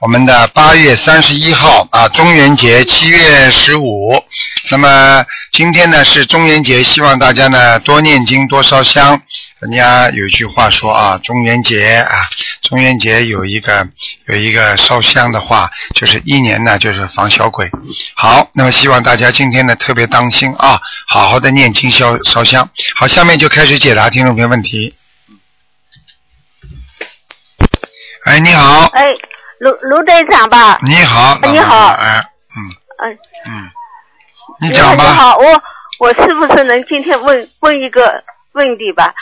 我们的八月三十一号啊，中元节，七月十五。那么今天呢是中元节，希望大家呢多念经，多烧香。人家有一句话说啊，中元节啊，中元节有一个有一个烧香的话，就是一年呢就是防小鬼。好，那么希望大家今天呢特别当心啊，好好的念经烧烧香。好，下面就开始解答听众朋友问题。哎，你好，哎，卢卢队长吧？你好，你好。哎，嗯。嗯，嗯，你讲吧，你好，我我是不是能今天问问一个问题吧？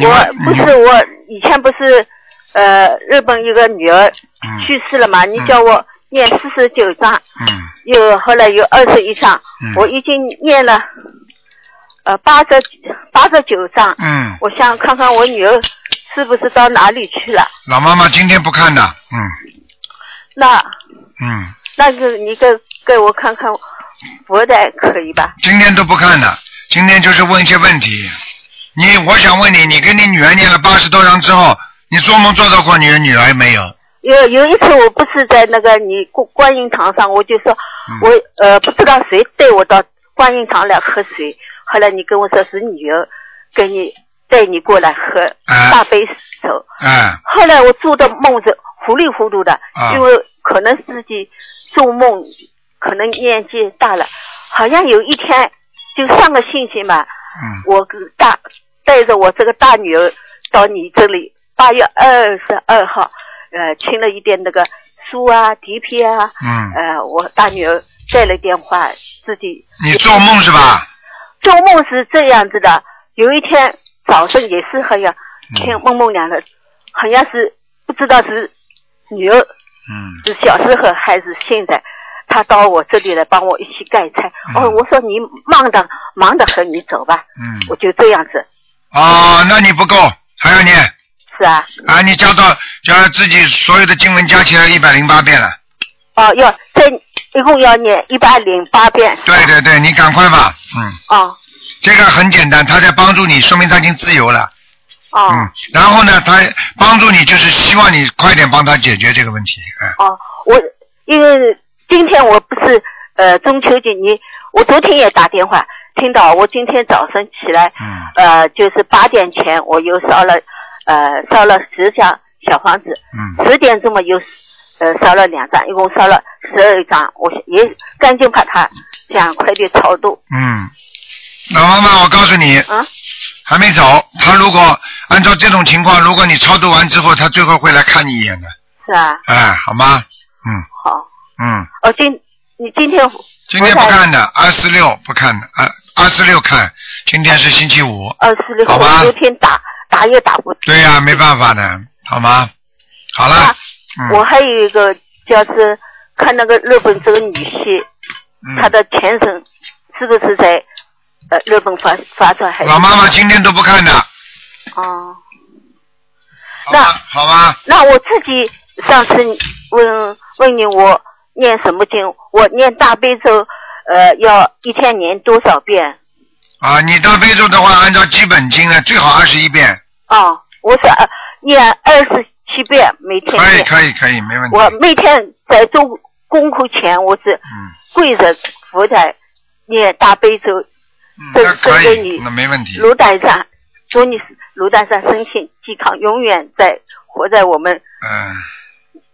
我不是我以前不是呃日本一个女儿嗯。去世了嘛？你叫我念四十九章，嗯。有后来有二十一章，嗯。我已经念了呃八十八十九章，嗯，我想看看我女儿是不是到哪里去了？老妈妈今天不看的，嗯那嗯，那个你给给我看看佛台可以吧？今天都不看的，今天就是问一些问题。你，我想问你，你跟你女儿念了八十多章之后，你做梦做到过你的女儿没有？有有一次，我不是在那个你观观音堂上，我就说，嗯我呃不知道谁带我到观音堂来喝水，后来你跟我说是女儿给你带你过来喝哎大杯酒，嗯，后来我做的梦是糊里糊涂的，啊。因为可能自己做梦，可能年纪大了，好像有一天就上个星期嘛，嗯。我跟大带着我这个大女儿到你这里，八月二十二号，呃，听了一点那个书啊、碟片啊，嗯，呃，我大女儿带了电话，自己你做梦是吧？做梦是这样子的，有一天早上也是好像嗯听梦梦讲的，好像是不知道是女儿嗯是小时候还是现在，她到我这里来帮我一起盖菜。嗯哦，我说你忙的忙的很，你走吧，嗯，我就这样子，哦，那你不够，还要念是啊。啊！你加到加自己所有的经文加起来一百零八遍了。哦，要再一共要念一百零八遍。对对对，你赶快吧，嗯，哦这个很简单，他在帮助你，说明他已经自由了。哦、嗯，然后呢，他帮助你，就是希望你快点帮他解决这个问题。嗯，哦，我因为今天我不是呃中秋节，你我昨天也打电话听到，我今天早上起来，嗯。呃，就是八点前我又烧了呃烧了十张小房子，嗯。十点钟嘛又呃烧了两张，一共烧了十二张，我也赶紧把它想快点超度。嗯，老妈妈，我告诉你，啊。还没走。他如果按照这种情况，如果你超度完之后，他最后会来看你一眼的。是啊，哎，好吗？嗯好，嗯，哦，今你今天今天不看的，二四六不看的，二二四六看。今天是星期五。二十六好吧号昨天打打也打不对呀、没办法的，好吗？好了啊，嗯，我还有一个就是看那个日本这个女婿，嗯她的前身是不是在呃日本发发展还是？老妈妈今天都不看的，哦，那？好吧？那我自己上次问问你我念什么经？我念大悲咒，呃，要一天念多少遍？啊，你大悲咒的话，按照基本经呢，最好二十一遍，哦，我是呃念二十七遍每天可以。可以可以，没问题。我每天在做功课前，我是嗯跪着佛台念大悲咒，嗯，对那可以那没问题。卢台长，祝你卢台长身体健康，永远在活在我们嗯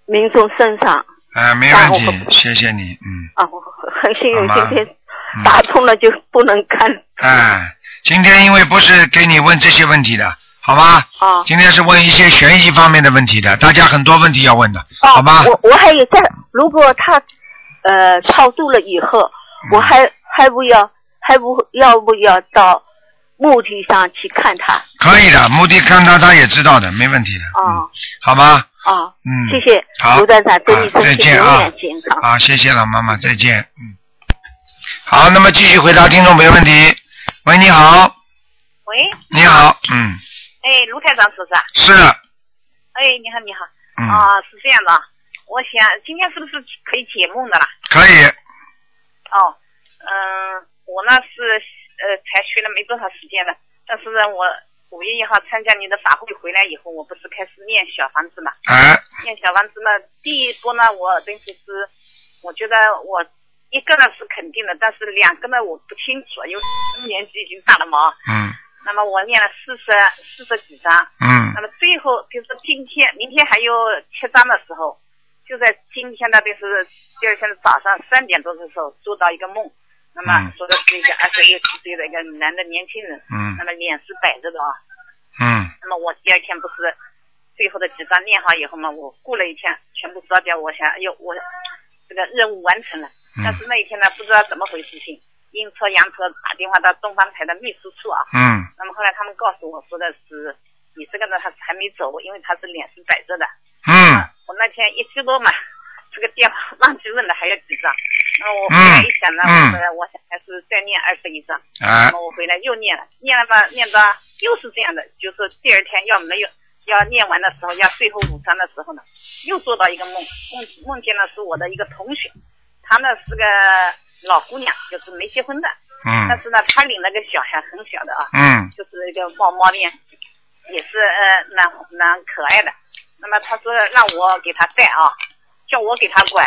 民众身上嗯，没问题，谢谢你，嗯啊！我很幸运今天嗯。打通了就不能看哎，今天因为不是给你问这些问题的，好吗？啊。今天是问一些悬疑方面的问题的，大家很多问题要问的，哦好吗？我我还有在，如果他呃超度了以后，嗯我还还不要还不要不要到墓地上去看他可以的，墓地看他他也知道的，没问题的。啊嗯，好吗？啊，嗯，谢谢好卢团长，祝你啊再身体见啊永远健康。好，谢谢老妈妈，再见。嗯，好，那么继续回答听众朋友问题。喂，你好，喂，你好，嗯，哎，卢台长是不是啊？是，哎，你好，你好。嗯，啊，是这样的，我想今天是不是可以解梦的啦？可以，哦，嗯、我呢是呃才学了没多少时间了，但是呢，我五月一号参加你的法会回来以后，我不是开始念小房子嘛？哎，念小房子呢，第一波呢，我等于是，我觉得我一个呢是肯定的，但是两个呢我不清楚，因为年纪已经大了嘛。嗯那么我念了四十四十几张，嗯那么最后就是今天，明天还有七张的时候，就在今天的就是第二天的早上三点多的时候做到一个梦，那么嗯。说的是一个二十六七岁的一个男的年轻人，嗯。那么脸是摆着的啊，嗯。那么我第二天不是最后的几张念好以后嘛，我过了一天全部烧掉，我想，哎呦，我这个任务完成了，但是那一天呢，不知道怎么回事情，阴错阳错打电话到东方台的秘书处啊，嗯。那么后来他们告诉我说的是，你这个呢他还没走，因为他是脸是摆着的。嗯。我那天一激动嘛，这个电话忘记问了还有几张，那我回来一想呢，嗯。我说我想还是再念二十一张，啊。那么我回来又念了，念了吧，念到又是这样的，就是第二天要没有要念完的时候，要最后五章的时候呢，又做到一个梦，梦梦见了是我的一个同学，她呢是个老姑娘，就是没结婚的，但嗯是呢她领了个小孩，很小的啊，嗯就是一个猫猫脸，也是呃蛮蛮可爱的。那么他说让我给他带啊，叫我给他管，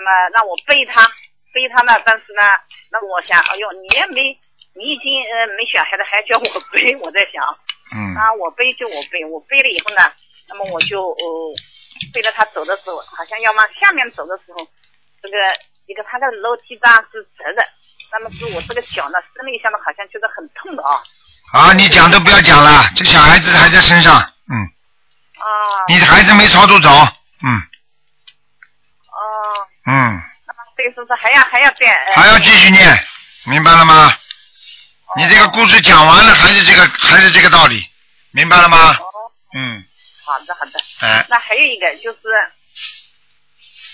那么让我背他，背他呢，但是呢，那我想，哎呦，你也没，你已经呃没小孩了，还叫我背，我在想，嗯。啊，我背就我背，我背了以后呢，那么我就呃背着他走的时候，好像要往下面走的时候，这个一个他的楼梯桩是直的，那么是我这个脚呢伸了一下呢，好像觉得很痛的啊。好，你讲都不要讲了，这小孩子还在身上，嗯，啊，你的孩子没超度走，嗯。哦，这个是不是还要还要再？呃还要继续念，明白了吗？你这个故事讲完了，还是这个还是这个道理，明白了吗？哦，嗯，好的好的。哎，那还有一个就是，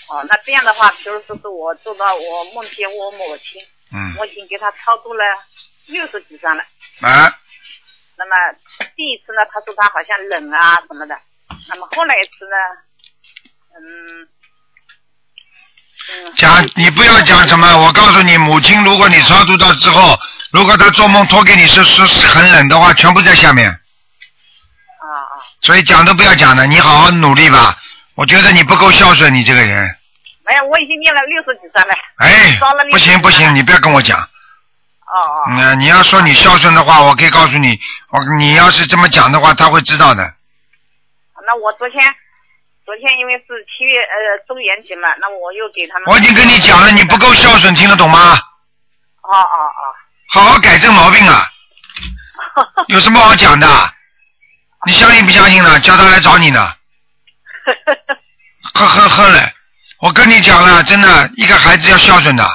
哦，那这样的话，比如说是我做到我梦见我母亲，嗯，我已经给她超度了六十几张了。啊，那么第一次呢，她说她好像冷啊什么的，那么后来一次呢，嗯。嗯，讲你不要讲什么，我告诉你，母亲，如果你超度到之后，如果她做梦托给你是是是很冷的话，全部在下面，啊啊，所以讲都不要讲的，你好好努力吧。我觉得你不够孝顺，你这个人，没有，我已经念了六十几张了。哎不行不行，你不要跟我讲。哦哦。嗯，你要说你孝顺的话，我可以告诉你，我你要是这么讲的话，他会知道的。那我昨天，昨天因为是七月呃中元节嘛，那我又给他们。我已经跟你讲了，你不够孝顺，听得懂吗？哦哦哦好好改正毛病啊！哦。有什么好讲的？你相信不相信呢？叫他来找你呢。呵呵呵嘞！我跟你讲了，真的，一个孩子要孝顺的，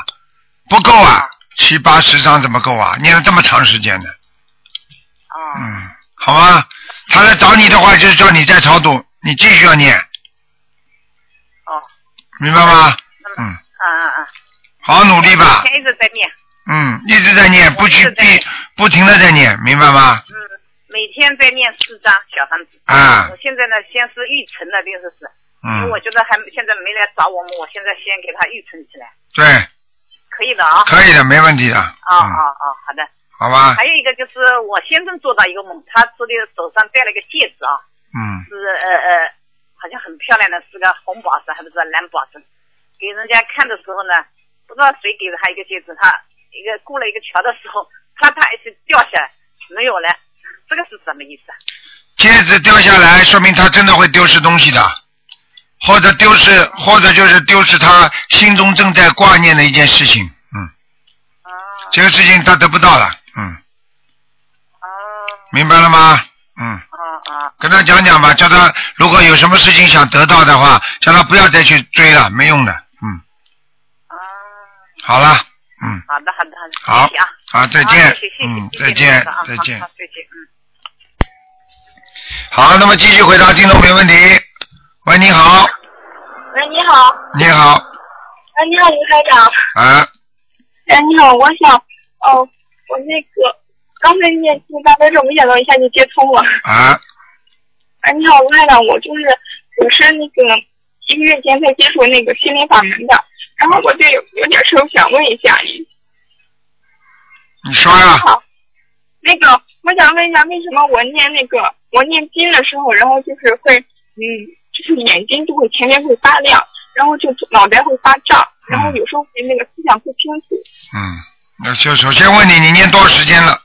不够啊，七八十张怎么够啊？念了这么长时间的，哦。嗯，好吧。他来找你的话，就是叫你再超度，你继续要念，哦。明白吗？嗯，啊啊啊！好好努力吧一直在念，嗯，一直在念，不许我一直在念不不停的在念，明白吗？嗯，每天在念四张小房子。啊我现在呢，先是预存了，这个是，因为嗯我，觉得还现在没来找我们，我现在先给他预存起来，对，可以的啊。可以的，没问题的。啊嗯，啊啊！好的。好吧，还有一个就是我先生做到一个梦，他这里手上戴了一个戒指啊，嗯是呃呃，好像很漂亮的，是个红宝石还不是蓝宝石。给人家看的时候呢，不知道谁给了他一个戒指，他一个过了一个桥的时候，啪啪一下掉下来，没有了。这个是什么意思啊？戒指掉下来，说明他真的会丢失东西的，或者丢失，或者就是丢失他心中正在挂念的一件事情。嗯，啊这个事情他得不到了。嗯，啊明白了吗？嗯，跟他讲讲吧，叫他如果有什么事情想得到的话，叫他不要再去追了，没用的。嗯，啊，好了，嗯，好的好的好的，好好，再见嗯，再见再见再见，嗯。好，那么继续回答听众朋友问题。喂，你好，喂，你好，你好，哎，你好，吴台长。啊，哎，你好，我想，哦，我那个刚才念经大悲咒，没想到一下就接通了。啊，哎，你好，卢台长，我就是我是那个一个月前才接触那个心灵法门的，然后我就有有点事儿想问一下你。你说呀、好，那个我想问一下，为什么我念那个我念经的时候，然后就是会嗯，就是眼睛就会前面会发亮，然后就脑袋会发胀，然后有时候会那个思想不清楚。嗯，那就首先问你，你念多少时间了？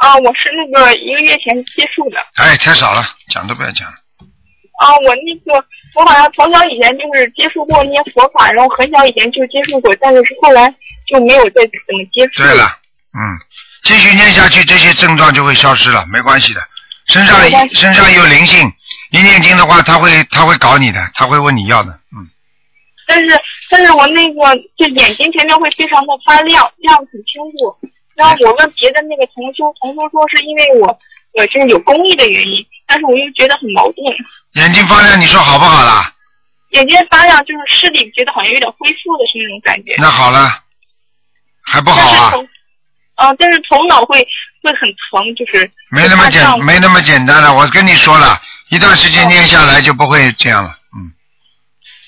啊，我是那个一个月前接触的。哎，太少了，讲都不要讲了。啊，我那个我好像从小以前就是接触过那些佛法，然后很小以前就接触过，但是后来就没有再怎么接触。对了，嗯，继续念下去，这些症状就会消失了，没关系的。身上身上有灵性，一念经的话，他会他会搞你的，他会问你要的，嗯，但是但是我那个就眼睛前面会非常的发亮，亮得很清楚。然后我问别的那个同修，同修说是因为我我就是有公益的原因，但是我又觉得很矛盾，眼睛发亮，你说好不好啦？眼睛发亮就是视力觉得好像有点恢复的是那种感觉。那好了，还不好啊？啊，呃，但是头脑会会很疼，就是没那么简没那么简单了。我跟你说了，一段时间念下来就不会这样了，嗯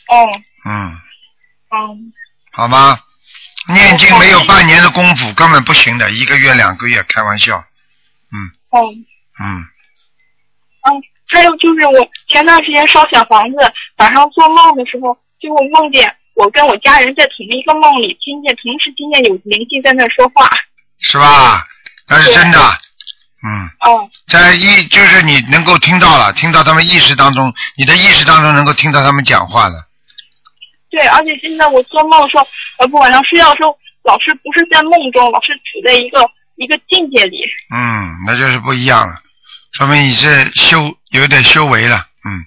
哦，嗯，嗯，好吗？念经没有半年的功夫根本不行的，一个月两个月开玩笑，嗯哦。嗯，嗯，还有就是我前段时间烧小房子，晚上做梦的时候，就我梦见我跟我家人在同一个梦里，听见同时听见有灵性在那说话。是吧？那是真的，嗯。哦，在意就是你能够听到了，听到他们意识当中，你的意识当中能够听到他们讲话了。对，而且现在我做梦的时候，呃，不晚上睡觉的时候，老是不是在梦中，老是处在一个一个境界里。嗯，那就是不一样了，说明你是修有点修为了。嗯，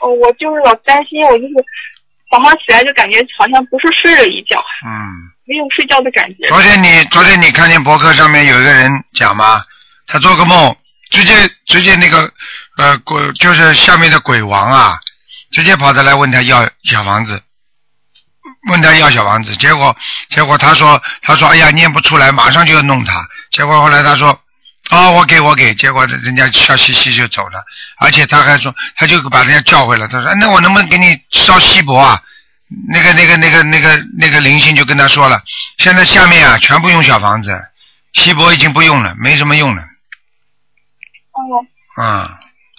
哦，我就是老担心，我就是早上起来就感觉好像不是睡了一觉，嗯，没有睡觉的感觉。昨天你昨天你看见博客上面有一个人讲吗？他做个梦，直接直接那个呃鬼就是下面的鬼王啊，直接跑着来问他要小房子，问他要小房子，结果结果他说他说哎呀念不出来，马上就要弄他，结果后来他说哦我给我给，结果人家笑嘻嘻就走了，而且他还说他就把人家叫回来，他说哎那我能不能给你烧锡箔啊？那个、那个、那个、那个、那个灵性就跟他说了，现在下面啊全部用小房子，锡箔已经不用了，没什么用了。哦，嗯，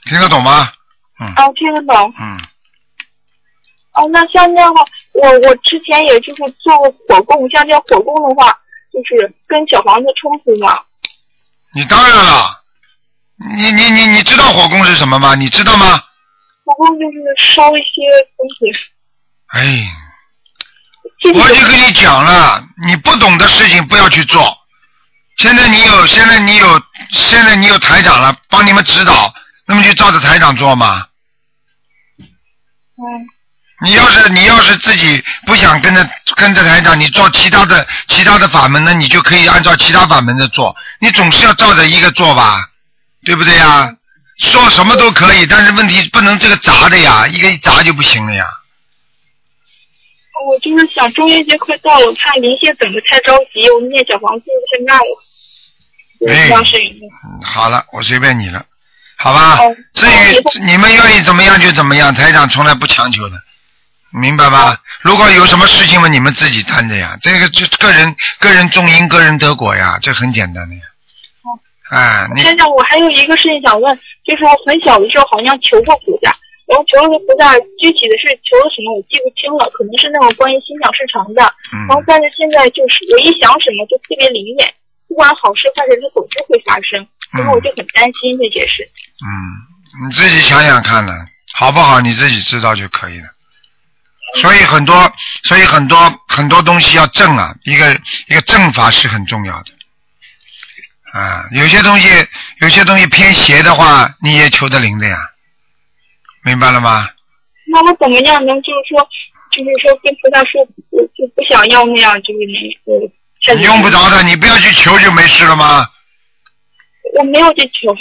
听得懂吗？嗯哦，听得懂。嗯，哦，那像这样的话，我我之前也就是做过火供，像这火供的话，就是跟小房子冲突嘛？你当然了，你你你你知道火供是什么吗？你知道吗？火供就是烧一些东西，哎，我就跟你讲了，你不懂的事情不要去做。现在你有，现在你有，现在你有台长了，帮你们指导，那么就照着台长做嘛。嗯你要是你要是自己不想跟着跟着台长，你做其他的其他的法门呢，你就可以按照其他法门的做。你总是要照着一个做吧，对不对呀？说什么都可以，但是问题不能这个砸的呀，一个一砸就不行了呀。我就是想中元节快到了，我怕灵性等的太着急，我念小房子太慢了。我哎好了，我随便你了，好吧？哦至于你们愿意怎么样就怎么样，台长从来不强求的，明白吗？如果有什么事情嘛，你们自己担着呀，这个就个人个人种因，个人得果呀，这很简单的呀。哎，你先生，我还有一个事情想问，就是我很小的时候好像求过菩萨，然后求了菩萨，具体的是求了什么我记不清了，可能是那种关于心想事成的。然后嗯，但是现在就是我一想什么就特别灵验，不管好事坏事，它总是会发生，然后我就很担心这些事。嗯，你自己想想看呢，好不好？你自己知道就可以了。所以很多，所以很多很多东西要正啊，一个一个正法是很重要的。啊，有些东西，有些东西偏邪的话，你也求得灵的呀，明白了吗？那我怎么样能就是说，就是说跟菩萨说，我就不想要那样，就是你用不着的，你不要去求就没事了吗？我没有去求。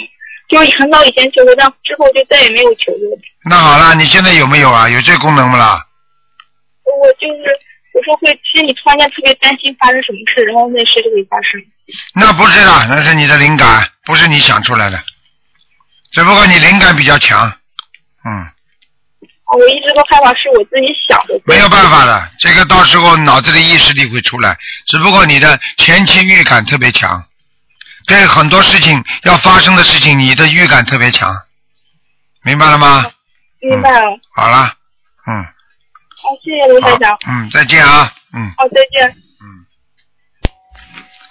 就是很早以前求过，但之后就再也没有求过。那好了，你现在有没有啊？有这功能不啦？我就是有时候会心里突然间特别担心发生什么事，然后那事就会发生。那不是的，那是你的灵感，不是你想出来的，只不过你灵感比较强，嗯，啊我一直都害怕是我自己想的。没有办法的，这个到时候脑子里意识力会出来，只不过你的前期预感特别强，对很多事情要发生的事情，你的预感特别强，明白了吗？明白了。好了，嗯，好，谢谢卢台好长。，嗯，再见啊，嗯。好，再见。嗯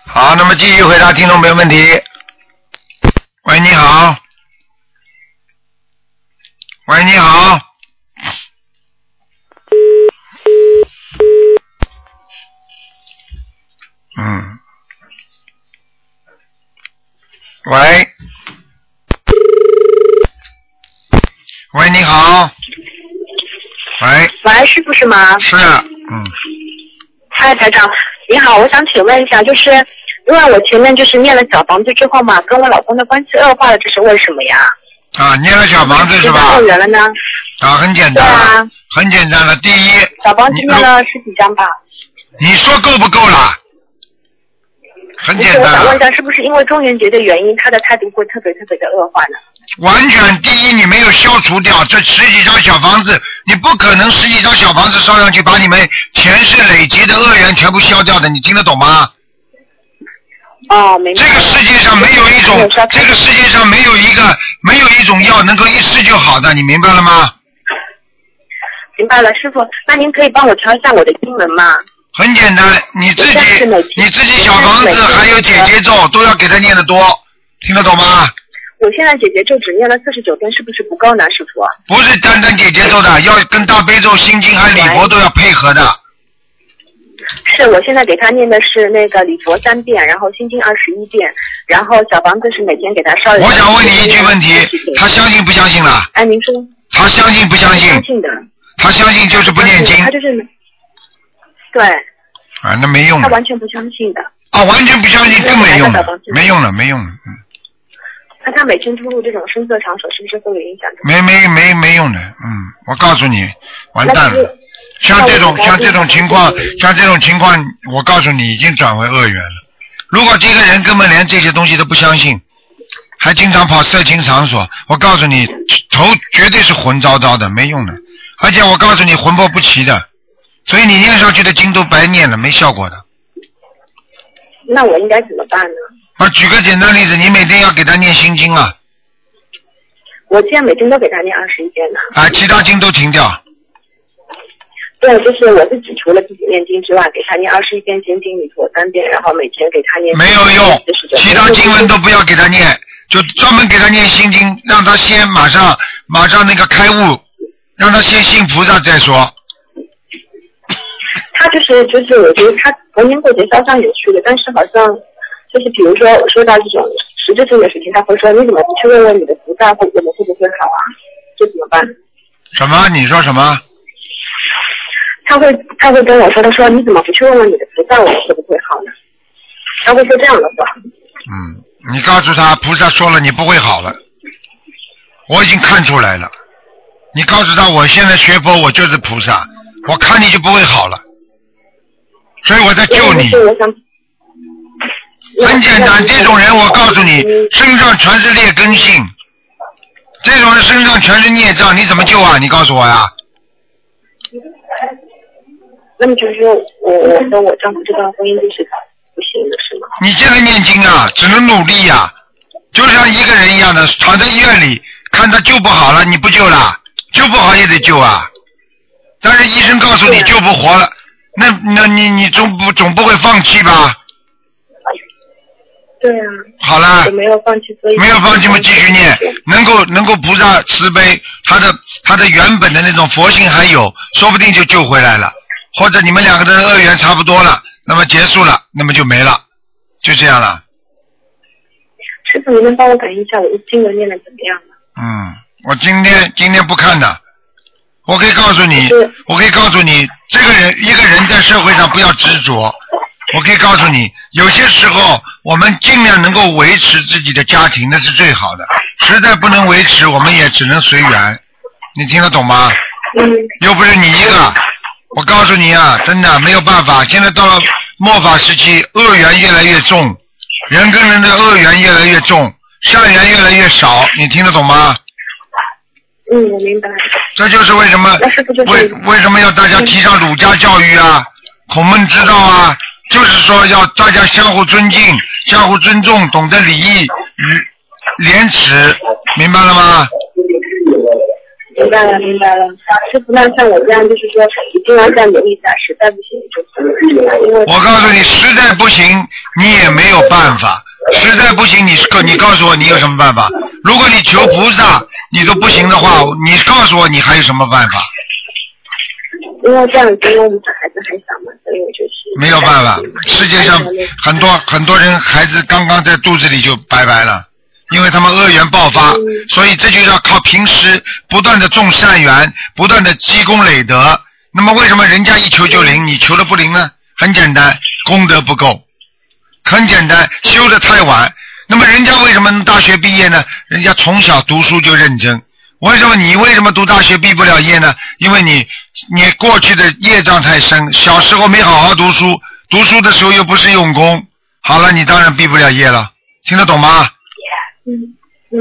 好，那么继续回答听众朋友问题。喂，你好。喂，你好。嗯。喂。喂，你好。喂，喂，师傅是吗？是，嗯，嗨，台长，你好，我想请问一下，就是因为我前面就是念了小房子之后嘛，跟我老公的关系恶化了，这是为什么呀？啊，念了小房子是知吧道？缘了呢？啊，很简单了，啊，很简单了。第一，小房子念了十几张吧。你说够不够啦？很，简单，我想问一下，是不是因为中元节的原因，他的态度会特别特别的恶化呢？完全第一你没有消除掉这十几张小房子，你不可能十几张小房子烧上去把你们前世累积的恶缘全部消掉的，你听得懂吗？哦，明白。这个世界上没有一种这个世界上没有一个没有一种药能够一试就好的，你明白了吗？明白了，师傅，那您可以帮我调一下我的经文吗？很简单，你自己你自己小房子还有姐姐咒都要给他念得多，听得懂吗？我现在姐姐咒只念了四十九遍，是不是不够呢，师傅？不是单单姐姐咒的，要跟大悲咒、心经还有礼佛都要配合的。是我现在给他念的是那个礼佛三遍，然后心经二十一遍，然后小房子是每天给他烧。我想问你一句问题，他相信不相信了？哎，您说。他相信不相信？相信的。他相信就是不念经他就是。对。啊，那没用的他完全不相信的。啊，完全不相信更没用没用了，没用了，嗯，那他每天出入这种声色场所，是不是会有影响？没没没没用的，嗯，我告诉你，完蛋了。像这种像这种情况，像这种情况，我告诉你，已经转为恶缘了。如果这个人根本连这些东西都不相信，还经常跑色情场所，我告诉你，头绝对是浑糟糟的，没用的。而且我告诉你，魂魄不齐的，所以你念上去的经都白念了，没效果的。那我应该怎么办呢？啊，举个简单例子，你每天要给他念心经啊，我现在每天都给他念二十一遍呢。啊，其他经都停掉。对，就是我自己除了自己念经之外，给他念二十一遍心经、礼佛三遍，然后每天给他念。没有用，其他经文都不要给他念，就专门给他念心经，让他先马上马上那个开悟，让他先信菩萨再说。他就是就是，我觉得他逢年过节烧香也去的，但是好像就是比如说我说到这种实质性的事情，他会说你怎么不去问问你的菩萨会我们会不会好啊？这怎么办？什么？你说什么？他会他会跟我说，他说你怎么不去问问你的菩萨我们会不会好呢？他会说这样的话。嗯，你告诉他，菩萨说了你不会好了，我已经看出来了。你告诉他，我现在学佛，我就是菩萨，我看你就不会好了，所以我在救你。我想。很简单，这种人我告诉你，身上全是劣根性，这种人身上全是孽障，你怎么救啊？你告诉我呀。那么就是说我我跟我丈夫这段婚姻就是不行的是吗？你现在念经啊，只能努力呀、就像一个人一样的，躺在医院里，看他救不好了，你不救了，救不好也得救啊。但是医生告诉你救不活了，那那你你总不总不会放弃吧？对啊。好了没有放弃，所以没有放弃嘛，继续念，能够能够菩萨慈悲，他的他的原本的那种佛性还有，说不定就救回来了，或者你们两个的恶缘差不多了，那么结束了，那么就没了，就这样了。师傅，你能帮我感应一下我的经文念的怎么样吗？嗯，我今天今天不看的，我可以告诉你，我可以告诉你，这个人一个人在社会上不要执着。我可以告诉你，有些时候我们尽量能够维持自己的家庭，那是最好的。实在不能维持，我们也只能随缘。你听得懂吗？嗯又不是你一个。我告诉你啊，真的没有办法。现在到了末法时期，恶缘越来越重，人跟人的恶缘越来越重，善缘越来越少。你听得懂吗？嗯，我明白。这就是为什么为为什么要大家提倡儒家教育啊、孔孟之道啊？就是说要大家相互尊敬、相互尊重，懂得礼义与廉耻，明白了吗？明白了，明白了。师傅，那像我这样，就是说一定要再努力一下，实在不行就因为我告诉你，实在不行，你也没有办法。实在不行，你告你告诉我你有什么办法？如果你求菩萨你都不行的话，你告诉我你还有什么办法？因为这样子，因为我们孩子还小嘛，所以我就是没有办法，世界上很多很多人孩子刚刚在肚子里就拜拜了，因为他们恶缘爆发，所以这就要靠平时不断的种善缘，不断的积功累德。那么为什么人家一求就灵，你求的不灵呢？很简单，功德不够，很简单，修的太晚。那么人家为什么能大学毕业呢？人家从小读书就认真。为什么你为什么读大学毕不了业呢？因为你你过去的业障太深，小时候没好好读书，读书的时候又不是用功，好了，你当然毕不了业了。听得懂吗？嗯嗯，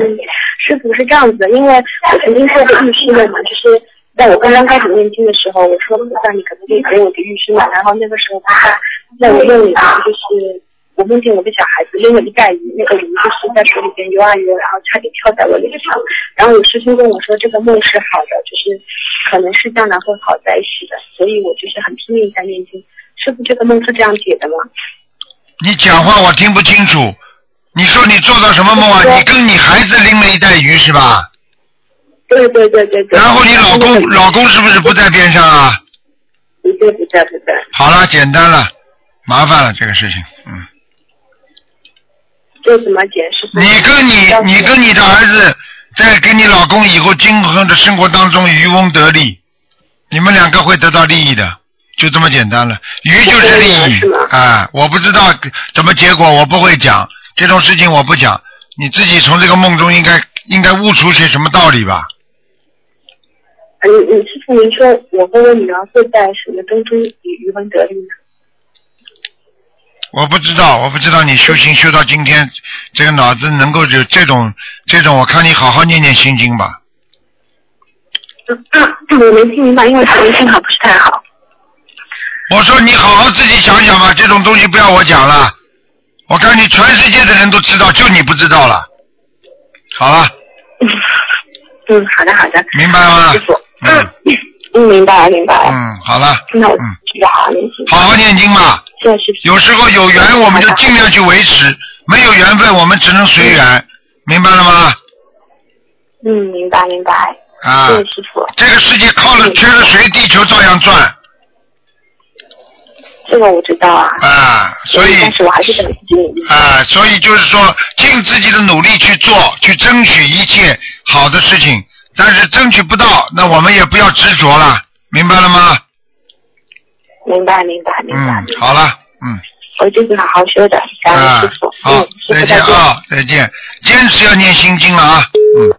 师傅是这样子的，因为我曾经做过预示梦嘛，就是在我刚刚开始念经的时候，我说菩萨你可不可以给我个预示梦？然后那个时候菩萨在我梦里就是。我梦见我的小孩子拎了一袋鱼，那个鱼就是在水里边游啊游，然后差点跳在我脸上。然后我师兄跟我说，这个梦是好的，就是可能是将来会好在一起的，所以我就是很拼命在念经。师傅，这个梦是这样解的吗？你讲话我听不清楚。你说你做到什么梦啊？你跟你孩子拎了一袋鱼是吧？对对对对对。然后你老公老公是不是不在边上啊？不在不在不在。好了，简单了，麻烦了这个事情，嗯。这怎么解释？你跟你你跟你的儿子在跟你老公以后今后的生活当中渔翁得利，你们两个会得到利益的，就这么简单了。鱼就是利益啊！我不知道怎么结果，我不会讲这种事情，我不讲。你自己从这个梦中应该应该悟出些什么道理吧？你你，师傅，您说我和我女儿会在什么当中渔翁得利呢？我不知道，我不知道你修行修到今天，这个脑子能够有这种这种，我看你好好念念心经吧。嗯，我没听明白，因为声音信号不是太好。我说你好好自己想想吧，这种东西不要我讲了。我看你全世界的人都知道，就你不知道了。好了。嗯，好的好的。明白吗？师傅。嗯。嗯，明白了明白了。嗯，好了。那我嗯，要好好念经。嘛。有时候有缘我们就尽量去维持，没有缘分我们只能随缘，明白了吗？嗯，明白明白。啊谢谢师傅。这个世界靠了缺了谁，地球照样转这个我知道啊。啊，所以但是我还是得自己努力。啊，所以就是说尽自己的努力去做，去争取一切好的事情，但是争取不到，那我们也不要执着了，明白了吗？明白明白明白。嗯，好了，嗯。我就是好好修的，感恩啊师傅。，好嗯，，再见。啊，再见，坚持要念心经了啊，嗯。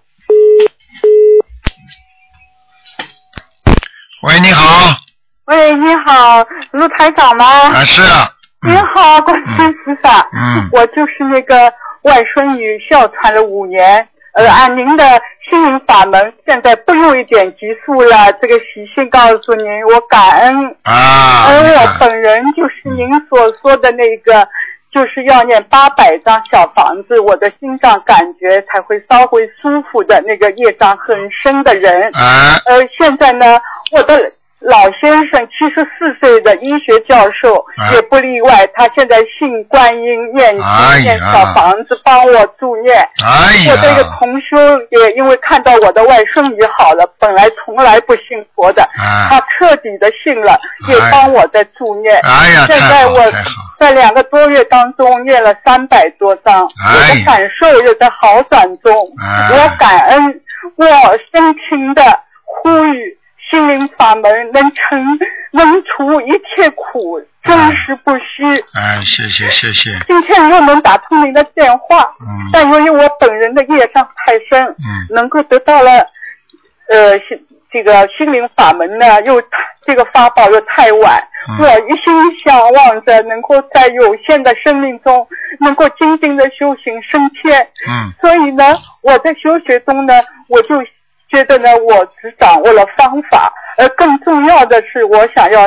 喂，你好，喂，你好，卢台长吗？啊是啊，你好，观世音菩萨。嗯我就是那个外孙女哮喘了五年，呃，按您的心灵法门，现在不用一点急速了。这个喜讯告诉您，我感恩。啊，而我本人就是您所说的那个，就是要念八百张小房子，我的心脏感觉才会稍微舒服的那个业障很深的人。啊，呃，现在呢，我的老先生七十四岁的医学教授啊。也不例外，他现在信观音念经、哎念小房子，帮我助念。哎我这个，同修也因为看到我的外甥女好了，本来从来不信佛的，他啊，彻底的信了，也帮我在助念。哎呀，现在我，在两个多月当中念了三百多章，哎我的感受也在好转中。哎我感恩，我深情的呼吁心灵法门能成能除一切苦，真实不虚。哎，谢谢谢谢，今天又能打通您的电话，嗯但由于我本人的业障太深，嗯能够得到了呃心这个心灵法门呢，又太这个法宝又太晚，嗯我一心向往着能够在有限的生命中，能够精进的修行升天。嗯所以呢，我在修学中呢，我就觉得呢，我只掌握了方法，而更重要的是，我想要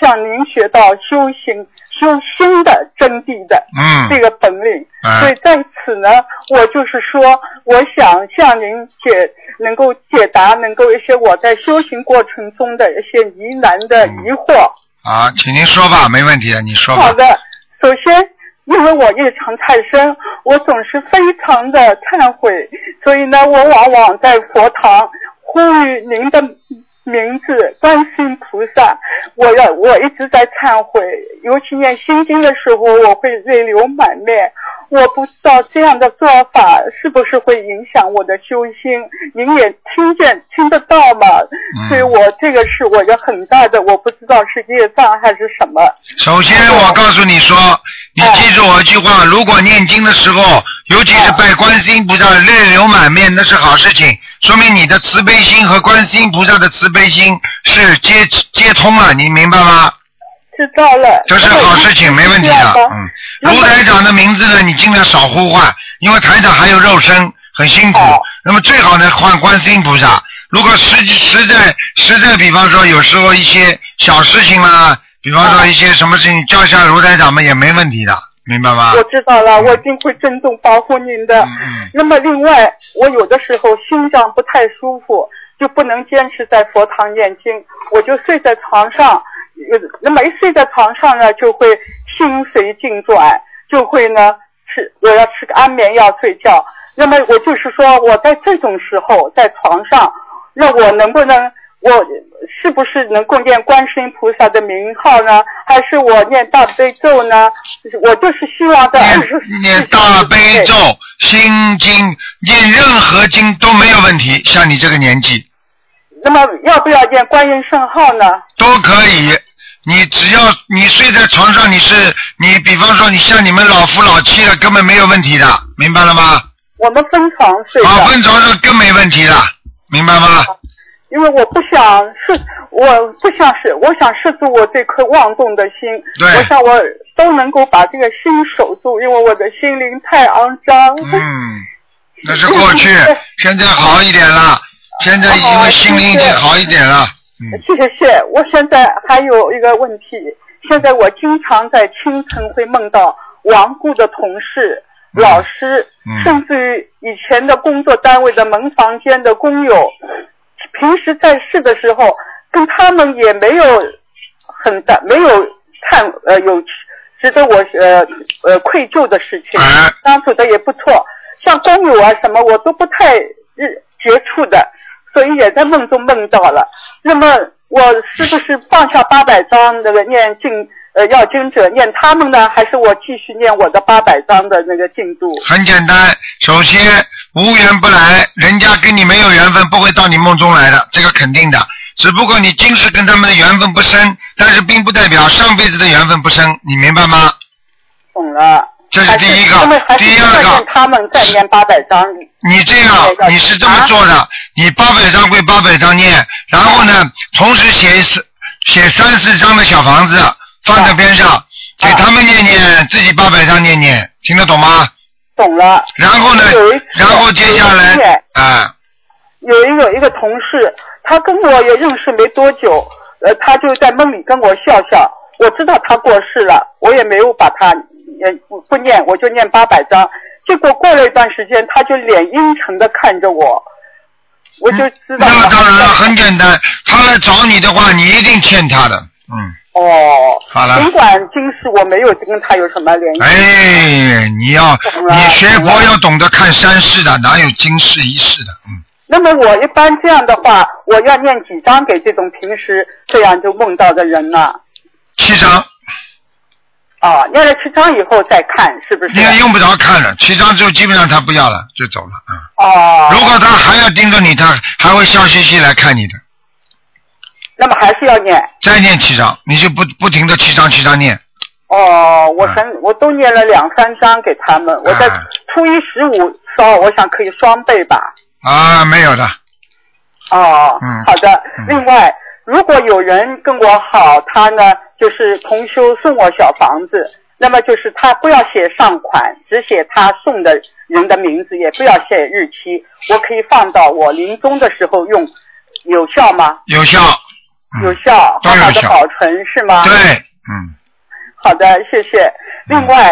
向您学到修行、修心的真谛的嗯这个本领。哎所以在此呢，我就是说，我想向您解，能够解答，能够一些我在修行过程中的一些疑难的疑惑。好，请您说吧，没问题，你说吧。好的，首先，因为我业障太深，我总是非常的忏悔，所以呢，我往往在佛堂呼吁您的名字，观世音菩萨。我要我一直在忏悔，尤其念心经的时候，我会泪流满面。我不知道这样的做法是不是会影响我的修心，您也听见听得到吗？所以我这个是我有很大的，我不知道是业障还是什么。首先，我告诉你说，你记住我一句话：如果念经的时候，尤其是拜观世音菩萨，泪流满面，那是好事情，说明你的慈悲心和观世音菩萨的慈悲心是接接通了，你明白吗？知道了。这是好事情，没问题的。嗯，卢台长的名字呢，你尽量少呼唤，因为台长还有肉身，很辛苦。那么最好呢，换观世音菩萨。如果实实在实在，比方说有时候一些小事情啦，比方说一些什么事情，叫一下卢台长们也没问题的，明白吗？我知道了，我一定会郑重保护您的。嗯那么另外，我有的时候心脏不太舒服，就不能坚持在佛堂念经，我就睡在床上。呃那么一睡在床上呢，就会心随境转，就会呢吃我要吃个安眠药睡觉。那么我就是说，我在这种时候在床上，那我能不能我是不是能够念观世音菩萨的名号呢？还是我念大悲咒呢？我就是希望在二十念大悲咒、心经，念任何经都没有问题。像你这个年纪那么要不要念观音圣号呢？都可以。你只要你睡在床上，你是你，比方说你像你们老夫老妻的，根本没有问题的，明白了吗？我们分床睡的。啊，分床上更没问题的，明白吗？因为我不想是，我不想是，我想摄住我这颗妄动的心。对我想我都能够把这个心守住，因为我的心灵太肮脏。嗯，那是过去，现在好一点了，现在因为心灵已经好一点了。嗯谢谢谢，我现在还有一个问题，现在我经常在清晨会梦到亡故的同事、老师，嗯甚至于以前的工作单位的门房间的工友，平时在世的时候，跟他们也没有很大，没有看呃有值得我呃呃愧疚的事情，相处的也不错，像工友啊什么我都不太日接触的。所以也在梦中梦到了。那么我是不是放下八百章那个念经呃要经者念他们呢，还是我继续念我的八百章的那个进度？很简单，首先无缘不来，人家跟你没有缘分，不会到你梦中来的，这个肯定的。只不过你今世跟他们的缘分不深，但是并不代表上辈子的缘分不深，你明白吗？懂了。这是第一个第二个他们再念八百章。你这样，你是这么做的，你八百张归八百张念，然后呢，同时写四写三四张的小房子放在边上，给他们念念，自己八百张念念，听得懂吗？懂了。然后呢有一，然后接下来，啊，有一有一个同事，他跟我也认识没多久，呃，他就在梦里跟我笑笑。我知道他过世了，我也没有把他呃不不念，我就念八百章。结果过了一段时间，他就脸阴沉的看着我，我就知道。那当然了，很简单，他来找你的话，你一定欠他的，嗯，哦，好了尽管今世我没有跟他有什么联系。哎，你要你学佛要懂得看三世的，哪有今世一世的，嗯。那么我一般这样的话，我要念几张给这种平时这样就梦到的人呢？七张。哦，念了七张以后再看，是不是？你也用不着看了，七张之后基本上他不要了，就走了啊。哦。如果他还要盯着你，他还会笑嘻嘻来看你的。那么还是要念。再念七张，你就不不停的七张七张念。哦，我嗯神我都念了两三张给他们，我在嗯初一十五烧，我想可以双倍吧。啊，没有的，哦，嗯好的嗯。另外，如果有人跟我好，他呢就是同修送我小房子，那么就是他不要写上款，只写他送的人的名字，也不要写日期，我可以放到我临终的时候用，有效吗？有效。嗯有效，都有效好好的保存是吗？对，嗯，好的，谢谢。另外，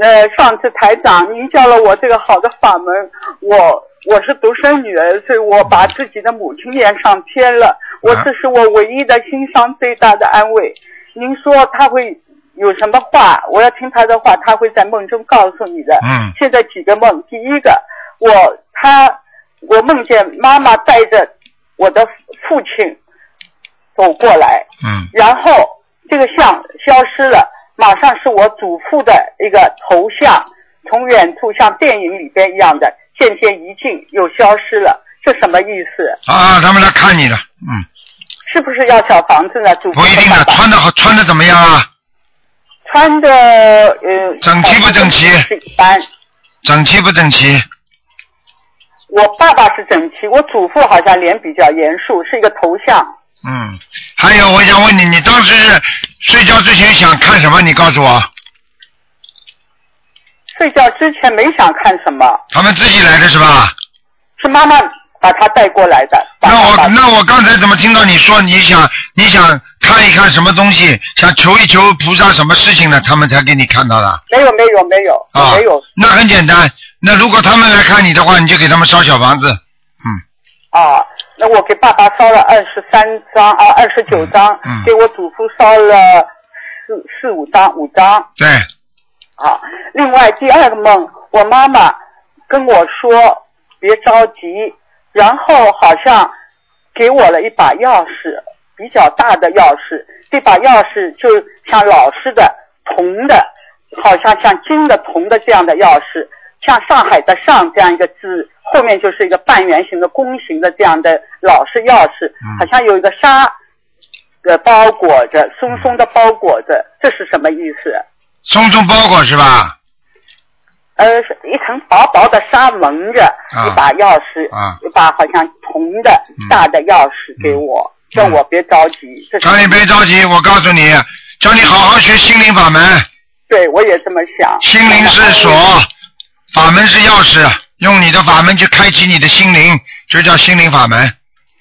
呃，上次台长您教了我这个好的法门，我我是独生女儿，所以我把自己的母亲连上天了。我啊这是我唯一的心伤最大的安慰。您说他会有什么话？我要听他的话，他会在梦中告诉你的。嗯现在几个梦，第一个，我他我梦见妈妈带着我的父亲走过来，嗯然后这个像消失了，马上是我祖父的一个头像，从远处像电影里边一样的渐渐移近又消失了，这什么意思？啊，他们来看你了，嗯，是不是要小房子呢？祖父不一定穿的好，穿的怎么样啊？穿的呃整齐不整齐是一般。整齐不整齐？我爸爸是整齐，我祖父好像脸比较严肃，是一个头像。嗯，还有，我想问你，你当时是睡觉之前想看什么？你告诉我，睡觉之前没想看什么，他们自己来的是吧？是妈妈把他带过来的。那我那我刚才怎么听到你说你想你想看一看什么东西，想求一求菩萨什么事情呢？他们才给你看到的没有没有没有、啊没有。那很简单，那如果他们来看你的话，你就给他们烧小房子。嗯啊，那我给爸爸烧了二十三张啊，二十九张，嗯嗯给我祖父烧了四四五张，五张对，啊。另外第二个梦，我妈妈跟我说别着急，然后好像给我了一把钥匙，比较大的钥匙，这把钥匙就像老式的铜的，好像像金的铜的这样的钥匙，像上海的上这样一个字，后面就是一个半圆形的弓形的这样的老式钥匙，好像有一个纱呃包裹着，松松的包裹着，这是什么意思？松松包裹是吧？呃，一层薄薄的纱蒙着啊一把钥匙，啊一把好像铜的大的钥匙给我，叫我别着急。这叫你别着急，我告诉你，叫你好好学心灵法门，对，我也这么想。心灵是锁，法门是钥匙，用你的法门去开启你的心灵，就叫心灵法门。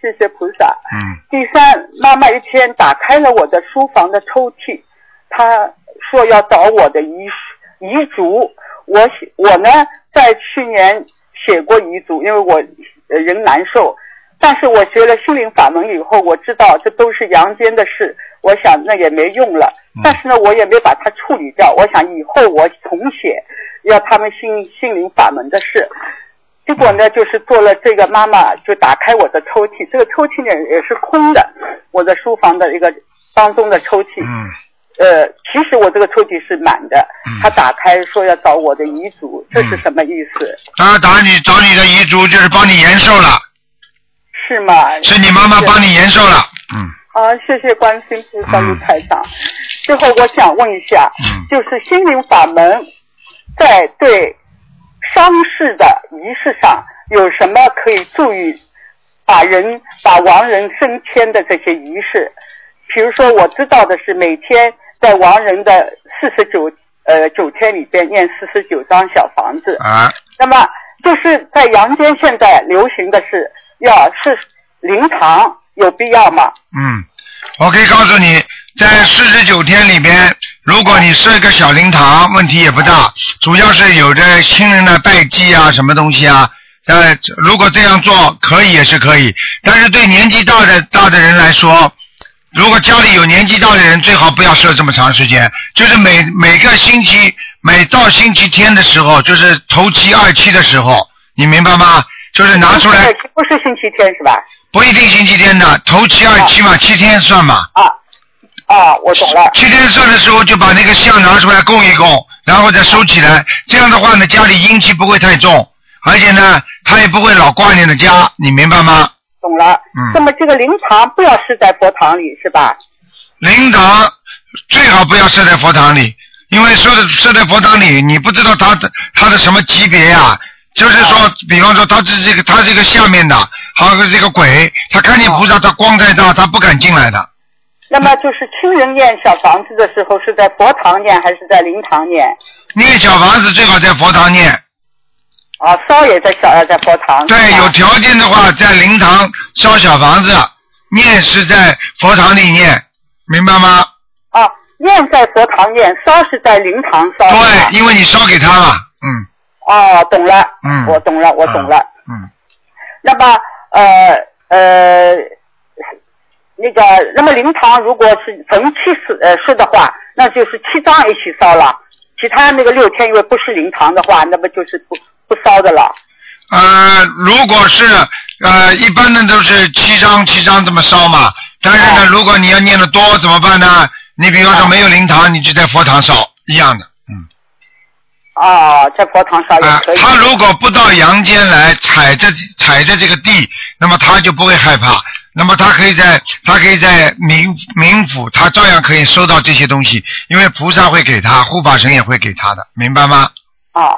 谢谢菩萨。嗯，第三，妈妈一天打开了我的书房的抽屉，她说要找我的遗遗嘱。我写我呢，在去年写过遗嘱，因为我呃人难受。但是我学了心灵法门以后，我知道这都是阳间的事，我想那也没用了。但是呢，我也没把它处理掉。我想以后我重写，要他们心心灵法门的事。结果呢，就是做了这个，妈妈就打开我的抽屉，这个抽屉呢也是空的，我的书房的一个当中的抽屉。嗯，呃，其实我这个抽屉是满的嗯。他打开说要找我的遗嘱，这是什么意思？他打你找你的遗嘱就是帮你延寿了，是吗？是你妈妈帮你延寿了。嗯啊，谢谢观世音菩萨卢台长。最后我想问一下，嗯就是心灵法门在对丧事的仪式上有什么可以注意把人把亡人升迁的这些仪式？比如说，我知道的是每天在亡人的四十九呃九天里边念四十九张小房子，啊，那么就是在阳间现在流行的是要是灵堂有必要吗？嗯，我可以告诉你，在四十九天里边，如果你设一个小灵堂，问题也不大，主要是有着亲人的拜祭啊，什么东西啊。呃，如果这样做可以也是可以，但是对年纪大的大的人来说，如果家里有年纪大的人，最好不要设这么长时间，就是每每个星期，每到星期天的时候，就是头七二七的时候，你明白吗？就是拿出来，不是星期天是吧？不一定星期天的，头七二七嘛，七天算嘛。啊啊，我懂了。七天算的时候就把那个像拿出来供一供，然后再收起来。这样的话呢，家里阴气不会太重，而且呢，他也不会老挂念着家，你明白吗？懂了。嗯那么这个灵堂不要设在佛堂里是吧？灵堂最好不要设在佛堂里，因为设在设在佛堂里，你不知道他的他的什么级别呀、就是说，比方说他是这个他这个下面的，还有个这个鬼，他看见菩萨，他光太大，他不敢进来的。那么就是亲人念小房子的时候是在佛堂念还是在灵堂念？念小房子最好在佛堂念，啊，烧也在小在佛堂。对，有条件的话在灵堂烧小房子，念是在佛堂里念，明白吗？啊，念在佛堂念，烧是在灵堂烧。对，因为你烧给他了，嗯哦，懂了。嗯我懂了，我懂了。嗯，那么呃呃，那个，那么灵堂如果是逢七是呃是的话，那就是七张一起烧了，其他那个六天因为不是灵堂的话，那么就是不不烧的了。呃，如果是呃一般的都是七张七张这么烧嘛，但是呢，如果你要念的多怎么办呢？你比方说没有灵堂，你就在佛堂烧一样的。嗯哦，在佛堂烧也啊可以。，他如果不到阳间来踩着踩着这个地，那么他就不会害怕。那么他可以在他可以在冥冥府，他照样可以收到这些东西，因为菩萨会给他，护法神也会给他的，明白吗？啊，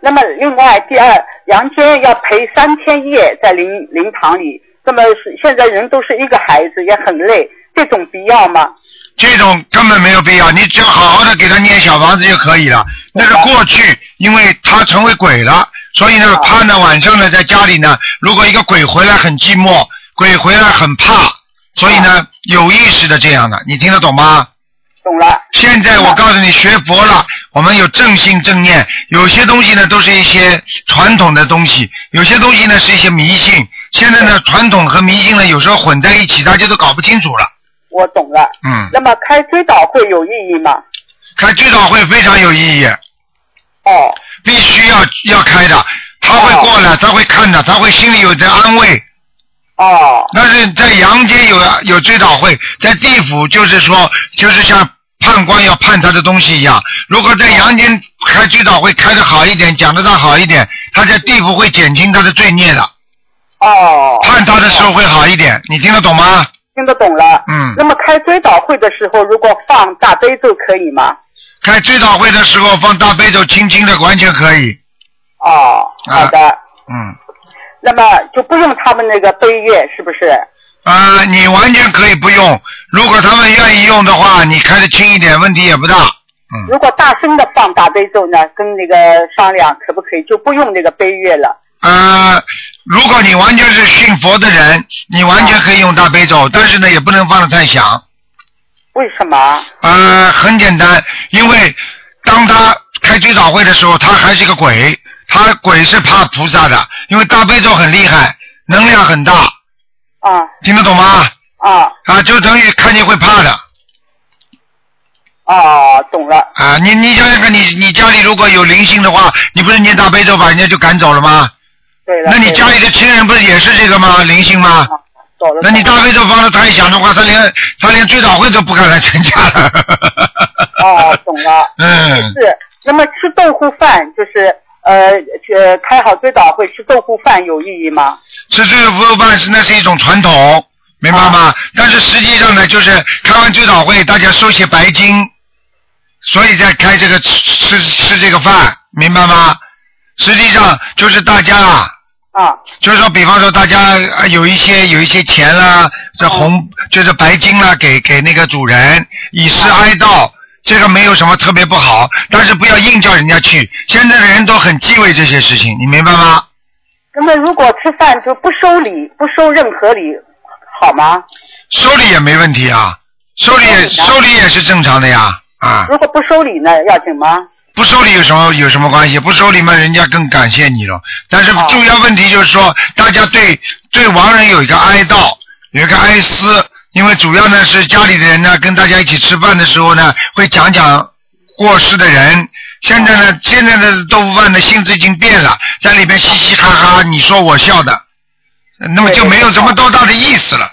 那么另外第二，杨坚要陪三天夜在灵灵堂里，那么是现在人都是一个孩子，也很累，这种必要吗？这种根本没有必要，你只要好好的给他念小房子就可以了。那是过去，因为他成为鬼了，所以呢，他呢晚上呢在家里呢，如果一个鬼回来很寂寞，鬼回来很怕，所以呢有意识的这样的，你听得懂吗？懂了。现在我告诉你，学佛了，我们有正信正念，有些东西呢都是一些传统的东西，有些东西呢是一些迷信。现在呢，传统和迷信呢有时候混在一起，大家都搞不清楚了。我懂了。嗯，那么开追悼会有意义吗？开追悼会非常有意义。哦。必须要要开的，他会过来，他会看的，他会心里有点安慰。哦。那是在阳间有有追悼会，在地府就是说，就是像判官要判他的东西一样。如果在阳间开追悼会开的好一点，讲的他好一点，他在地府会减轻他的罪孽的。哦。判他的时候会好一点，你听得懂吗？听得懂了。嗯。那么开追悼会的时候，如果放大悲咒可以吗？开追悼会的时候放大悲咒，轻轻的完全可以。哦，好的。嗯。那么就不用他们那个悲乐，是不是？啊、你完全可以不用。如果他们愿意用的话，你开的轻一点，问题也不大。嗯如果大声的放大悲咒呢，跟那个商量可不可以，就不用那个悲乐了。呃，如果你完全是信佛的人，你完全可以用大悲咒，但是呢，也不能放的太响。为什么？呃，很简单，因为当他开追悼会的时候，他还是个鬼，他鬼是怕菩萨的，因为大悲咒很厉害，能量很大。啊。听得懂吗？啊。啊，就等于看见会怕的。啊，懂了。啊，你你想想看，你你家里如果有灵性的话，你不是念大悲咒把人家就赶走了吗？对了。那你家里的亲人不是也是这个吗？灵性吗？那你大悲咒放的太响的话，他连他连追悼会都不敢来参加了。哦，懂了。嗯，是。那么吃豆腐饭就是呃呃开好追悼会吃豆腐饭有意义吗？吃这个福饭是那是一种传统，明白吗？但是实际上呢，就是开完追悼会，大家收些白金，所以在开这个吃吃吃这个饭，明白吗？实际上就是大家啊。啊。就是说，比方说，大家呃有一些有一些钱啦，这红就是白金啦，给给那个主人以示哀悼，这个没有什么特别不好，但是不要硬叫人家去。现在的人都很忌讳这些事情，你明白吗？那么如果吃饭就不收礼，不收任何礼，好吗？收礼也没问题啊，收礼也收礼也是正常的呀，啊，如果不收礼呢，要紧吗？不收礼有什么有什么关系？不收礼嘛，人家更感谢你了。但是重要问题就是说，大家对对亡人有一个哀悼，有一个哀思，因为主要呢是家里的人呢跟大家一起吃饭的时候呢，会讲讲过世的人。现在呢，现在的豆腐饭的性质已经变了，在里边嘻嘻哈哈，你说我笑的，那么就没有什么多大的意思了。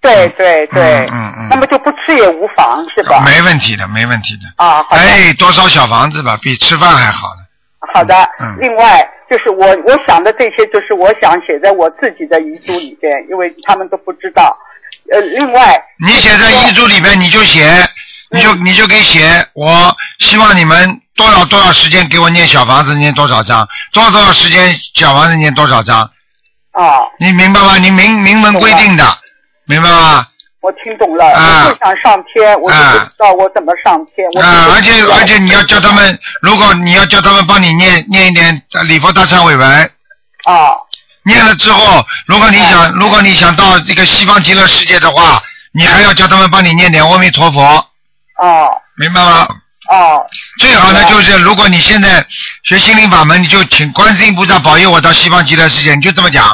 对对对。嗯嗯那么就不吃也无妨，是吧？没问题的，没问题的。啊，好的。哎，多烧小房子吧，比吃饭还好呢。好的。嗯另外就是我我想的这些，就是我想写在我自己的遗嘱里边，因为他们都不知道。呃，另外，你写在遗嘱里边，你就写，你就你就给写。我希望你们多少多少时间给我念小房子，念多少章，多少多少时间小房子念多少章，啊，你明白吗？你明明文规定的，明白吗？我听懂了，啊我就想上天，我就不知道我怎么上天。啊，而且而且你要叫他们，如果你要叫他们帮你念念一点呃礼佛大忏悔文，啊念了之后，如果你想如果你想到这个西方极乐世界的话，你还要叫他们帮你念点阿弥陀佛，哦明白吗？哦最好呢就是，如果你现在学心灵法门，你就请观世音菩萨保佑我到西方极乐世界，你就这么讲，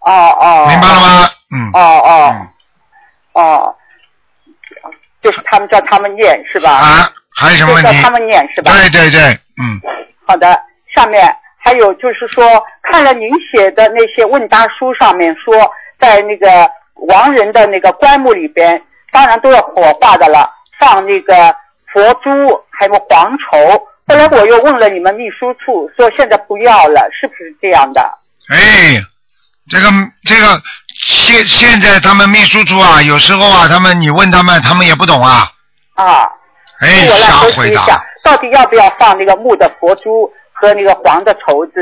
哦哦！明白了吗？嗯。哦哦嗯哦，就是他们叫他们念是吧？啊，还有什么问题？叫他们念是吧？对对对，嗯，好的，下面还有就是说，看了您写的那些问答书上面说，在那个亡人的那个棺木里边，当然都要火化的了，放那个佛珠还有黄绸。后来我又问了你们秘书处，说现在不要了，是不是这样的？哎，这个这个现现在他们秘书处啊，有时候啊，他们你问他们，他们也不懂啊，啊，哎，我来瞎核实一下回答。，到底要不要放那个木的佛珠和那个黄的绸子？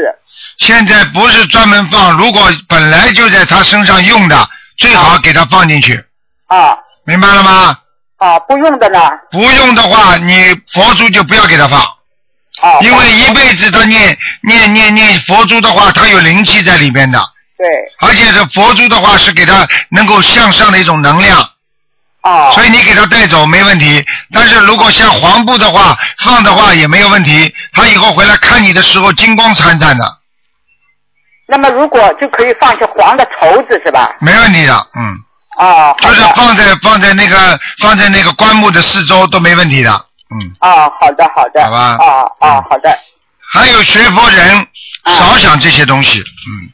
现在不是专门放，如果本来就在他身上用的，最好给他放进去，啊明白了吗？啊，不用的呢？不用的话，你佛珠就不要给他放，啊，因为一辈子他念念念念佛珠的话，他有灵气在里边的，对而且这佛珠的话是给他能够向上的一种能量。啊所以你给他带走没问题，但是如果像黄布的话放的话也没有问题，他以后回来看你的时候金光灿灿的，那么如果就可以放些黄的绸子是吧？没问题的，嗯，啊，就是放在放在那个放在那个棺木的四周都没问题的，嗯，啊，好的好的，好吧啊啊嗯。好的，还有学佛人啊少想这些东西，嗯，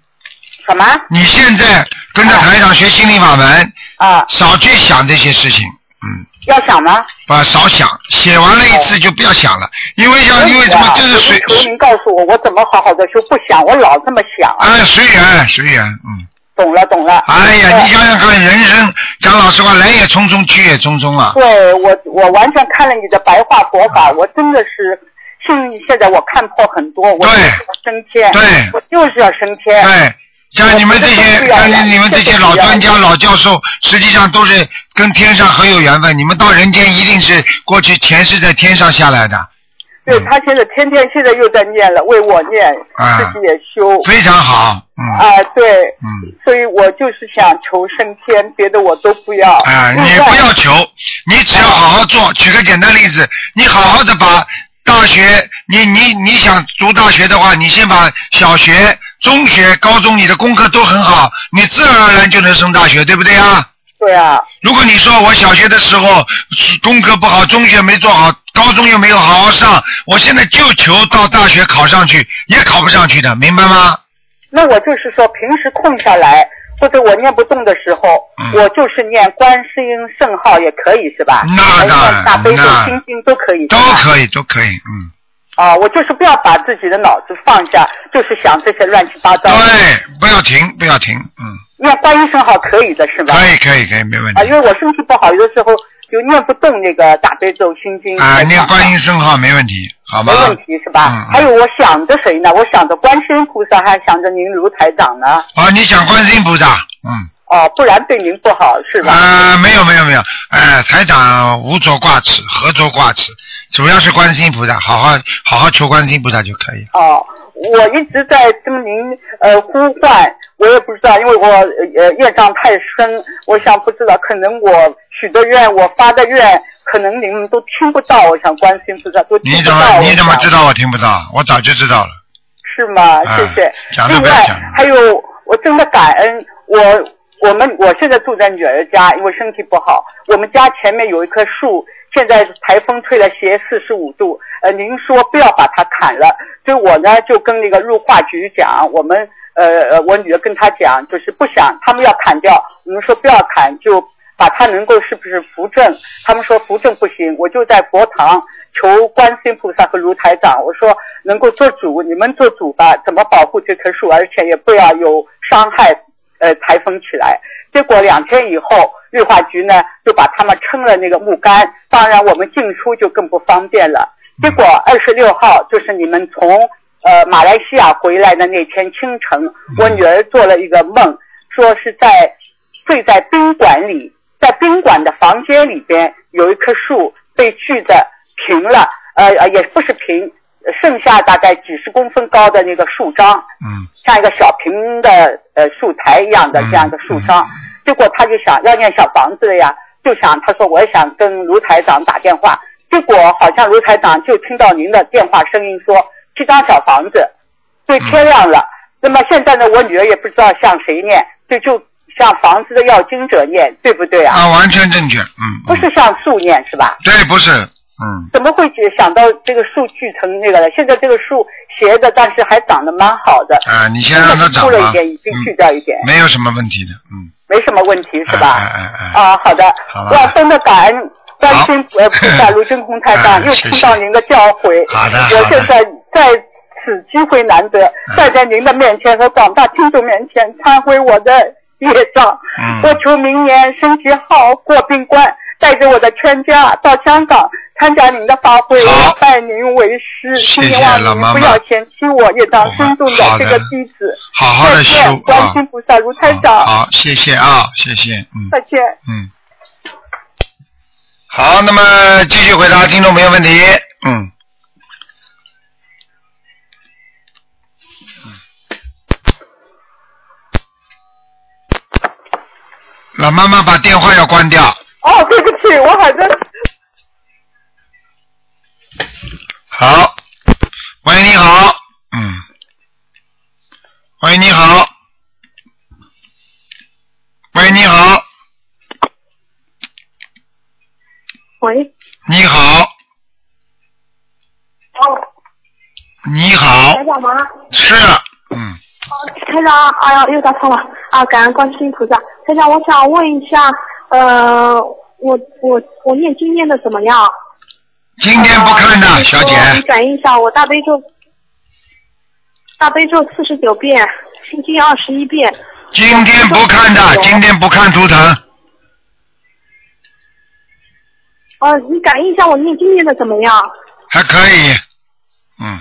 什么你现在跟着台长学心灵法门，啊？少去想这些事情，嗯。要想吗？啊少想，写完了一次就不要想了，因为像因为什么这个水我就求您告诉我，我怎么好好的就？不想，我老这么想啊。哎随缘随缘，嗯。懂了懂了。哎呀，呃你想想看，人生讲老实话，来也匆匆，去也匆匆啊。对我，我完全看了你的白话佛法，我真的是，现现在我看破很多，我对就是要升天，对我就是要升天。对，像你们这些，像你们这些老专家、老教授，实际上都是跟天上很有缘分。你们到人间一定是过去前世在天上下来的，对他现在天天现在又在念了，为我念，啊自己也修。非常好。嗯啊，对，嗯，所以我就是想求升天，别的我都不要。啊，你不要求，你只要好好做。举个简单例子，你好好的把大学，你你你想读大学的话，你先把小学、中学、高中你的功课都很好，你自然而然就能升大学，对不对啊？对啊，如果你说我小学的时候功课不好，中学没做好，高中又没有好好上，我现在就求到大学考上去，也考不上去的，明白吗？那我就是说，平时空下来，或者我念不动的时候，嗯我就是念观世音圣号也可以是吧？那还当然念大悲咒、心经都可以，都可以，都可以，嗯，啊，我就是不要把自己的脑子放下，就是想这些乱七八糟。对，不要停，不要停，嗯，念观音圣号可以的是吧？可以，可以，可以，没问题啊，因。为我身体不好，有的时候就念不动那个大悲咒心经。啊，念观音圣号没问题，好吧？没问题是吧？还有我想着谁呢？我想着观世音菩萨，还想着您卢台长呢。啊，你想观世音菩萨，嗯，哦，不然对您不好是吧？啊，没有没有没有，哎，台长无着挂齿，何着挂齿，主要是观世音菩萨，好好好好求观世音菩萨就可以。哦，我一直在跟您呃呼唤，我也不知道，因为我呃业障太深，我想不知道，可能我许的愿，我发的愿，可能你们都听不到。我想观世音菩萨都听你怎。么你怎么知道我听不到？我早就知道了。是吗？啊谢谢。另外还有，我真的感恩我。我们我现在住在女儿家，因为身体不好。我们家前面有一棵树，现在台风吹了斜四十五度。呃，您说不要把它砍了，所以我呢就跟那个入化局讲，我们呃呃，我女儿跟他讲，就是不想他们要砍掉，我们说不要砍，就把它能够是不是扶正？他们说扶正不行，我就在佛堂求观世音菩萨和卢台长，我说能够做主，你们做主吧，怎么保护这棵树，而且也不要有伤害呃台风起来。结果两天以后，绿化局呢就把他们撑了那个木杆，当然我们进出就更不方便了。结果二十六号就是你们从呃马来西亚回来的那天清晨，我女儿做了一个梦，说是在睡在宾馆里，在宾馆的房间里边有一棵树被锯的平了，呃呃也不是平，剩下大概几十公分高的那个树桩，嗯像一个小平的呃树台一样的嗯这样一个树桩。结果他就想要念小房子了呀，就想他说我也想跟卢台长打电话。结果好像卢台长就听到您的电话声音说七张小房子，对天亮了。那么现在呢，我女儿也不知道向谁念，就就向房子的要经者念，对不对啊？啊，完全正确，嗯，不是向树念是吧？对，不是，嗯，怎么会想到这个树锯成那个了？现在这个树斜的，但是还长得蛮好的。啊，你先让它长吧枯了一，点，已经去掉一点，没有什么问题的，嗯，没什么问题是吧？啊，好的，好吧我要真的感恩观世音呃菩萨卢真空太哎上，又听到您的教诲，好的我现在在此机会难得，站在您的面前和广大听众面前忏悔我的业障，嗯。我求明年身体好过病关，带着我的全家到香港参加您的法会，我拜您为师，谢谢请您望您老妈妈。不要嫌弃我也当尊重的。这个弟子。好好的再修见，观啊。世，音菩萨卢台好长，好，谢谢啊，谢谢，嗯。再见。嗯，好，那么继续回答听众朋友问题，嗯。老妈妈把电话要关掉。哦，对不起，我好像好，喂，你好，嗯，喂，你好，喂，你好，喂，你好，哦，你好。台，长吗？是，嗯，台长，哎呀，又打通了啊！感恩观世音菩萨。台长，我想问一下，呃，我我我念经念的怎么样？今天不看的，呃小姐，你感应一下，我大悲咒，大悲咒四十九遍，心经二十一遍。今天不看的，今天不看图腾，呃，你感应一下我念经念的怎么样？还可以，嗯，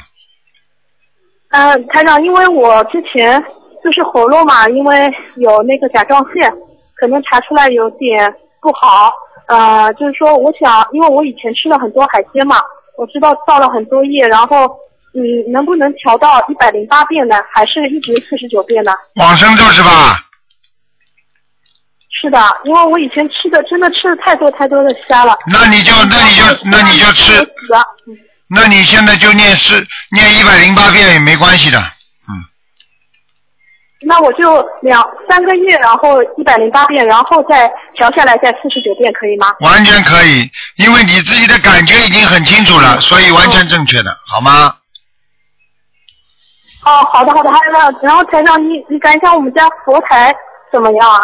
呃，台长，因为我之前就是喉咙嘛，因为有那个甲状腺，可能查出来有点不好。呃，就是说，我想，因为我以前吃了很多海鲜嘛，我知道造了很多业，然后，嗯，能不能调到一百零八遍呢？还是一直四十九遍呢？往生咒是吧？是的，因为我以前吃的真的吃了太多太多的虾了。那你就那你就那你就吃那你现在就念是念一百零八遍也没关系的，嗯那我就两三个月，然后一百零八遍，然后再调下来再四十九遍，可以吗？完全可以，因为你自己的感觉已经很清楚了，所以完全正确的，好吗？哦，好的好的，还有呢，然后台长，你你感一下我们家佛台怎么样啊？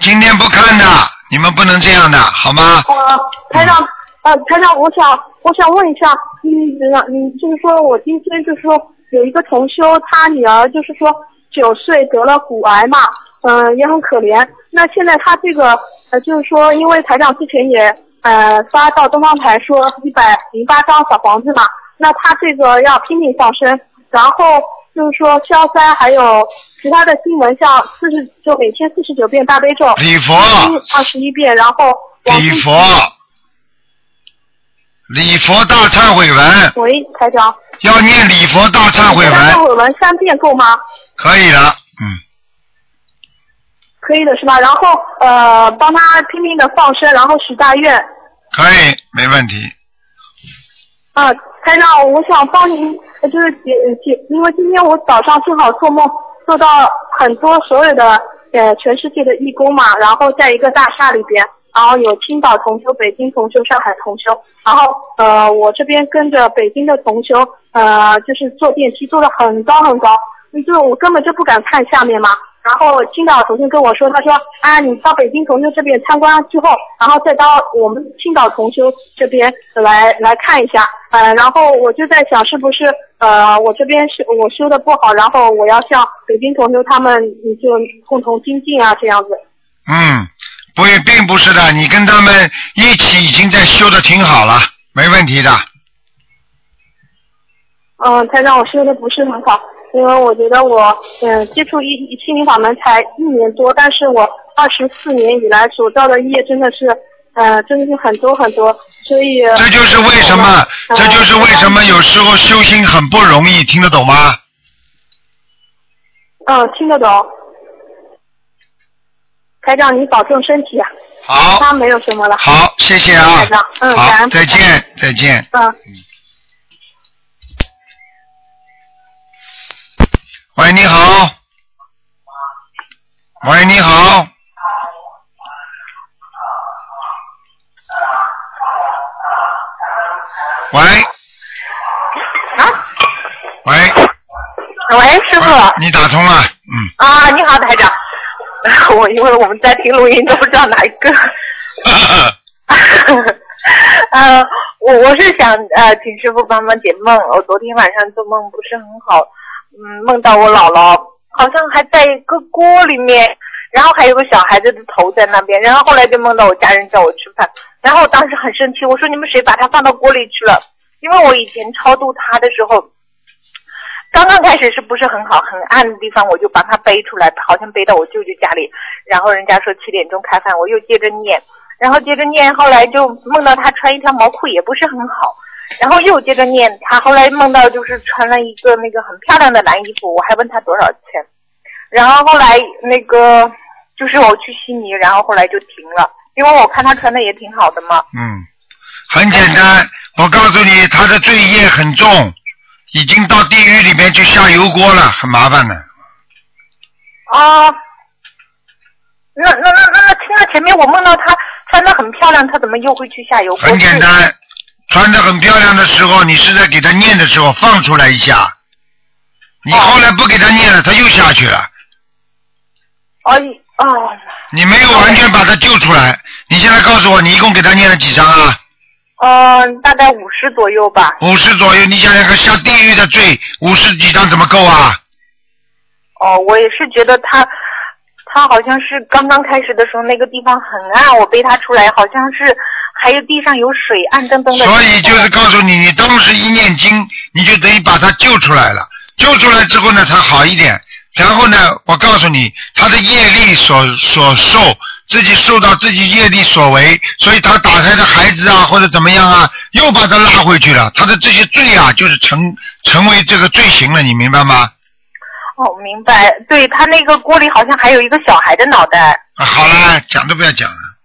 今天不看的，你们不能这样的，好吗？呃，台长，呃，台长，我想我想问一下，嗯，你就是说我今天就是说有一个同修，他女儿就是说九岁得了骨癌嘛，嗯、也很可怜。那现在他这个呃，就是说，因为台长之前也呃发到东方台说一百零八张小房子嘛，那他这个要拼命上升，然后就是说消灾还有其他的新闻，像四十就每天四十九遍大悲咒，礼佛，二十一遍，然后礼佛，礼佛大忏悔文，喂，台长，要念礼佛大忏悔文，大忏悔文三遍够吗？可以了，嗯，可以的是吧？然后呃，帮他拼命的放生，然后许大愿。可以，没问题。啊，台长，我想帮您，呃就是解解，因为今天我早上正好做梦，做到很多所有的呃全世界的义工嘛，然后在一个大厦里边，然后有青岛同修、北京同修、上海同修，然后呃我这边跟着北京的同修，呃就是坐电梯坐的很高很高，就我根本就不敢看下面嘛，然后青岛同学跟我说，他说啊，你到北京同修这边参观之后，然后再到我们青岛同修这边来来看一下，呃，然后我就在想，是不是呃我这边是我修的不好，然后我要向北京同修他们嗯就共同精进啊，这样子。嗯，不，并不是的，你跟他们一起已经在修的挺好了，没问题的。嗯，他让我修的不是很好，因为我觉得我嗯接触一心灵法门才一年多，但是我二十四年以来所造的业真的是呃真的是很多很多，所以这就是为什么，呃这就是为什么有时候修心很不容易，听得懂吗？嗯听得懂。台长，你保重身体啊！好，他没有什么了。好，谢谢啊台长，嗯，好，再见，再见。嗯。喂，你好。喂，你好。喂。啊喂。喂，师傅。喂你打通了，嗯。啊，你好，台长。我因为我们在听录音，都不知道哪一个。呃，我我是想呃，请师傅帮忙解梦。我昨天晚上做梦不是很好，嗯，梦到我姥姥好像还在一个锅里面，然后还有个小孩子的头在那边，然后后来就梦到我家人叫我吃饭，然后我当时很生气，我说你们谁把它放到锅里去了？因为我以前超度他的时候。刚刚开始是不是很好很暗的地方，我就帮他背出来，好像背到我舅舅家里，然后人家说七点钟开饭，我又接着念，然后接着念，后来就梦到他穿一条毛裤也不是很好，然后又接着念，他后来梦到就是穿了一个那个很漂亮的蓝衣服，我还问他多少钱，然后后来那个就是我去悉尼，然后后来就停了，因为我看他穿的也挺好的嘛，嗯，很简单，我告诉你，他的罪业很重，已经到地狱里面去下油锅了，很麻烦的。啊，那那那那那听到前面我梦到他穿的很漂亮，他怎么又会去下油锅？很简单，穿的很漂亮的时候，你是在给他念的时候放出来一下，你后来不给他念了，他又下去了，哎哦，你没有完全把他救出来。你现在告诉我，你一共给他念了几张啊？嗯，大概五十左右吧。五十左右，你想想看，下地狱的罪，五十几张怎么够啊？哦，我也是觉得他，他好像是刚刚开始的时候那个地方很暗，我背他出来，好像是还有地上有水，暗登登的。所以就是告诉你，你当时一念经，你就等于把他救出来了。救出来之后呢，才好一点。然后呢，我告诉你，他的业力所所受，自己受到自己业力所为，所以他打胎的孩子啊，或者怎么样啊，又把他拉回去了。他的这些罪啊，就是成成为这个罪行了，你明白吗？哦，明白。对他那个锅里好像还有一个小孩的脑袋，啊，好了，讲都不要讲了。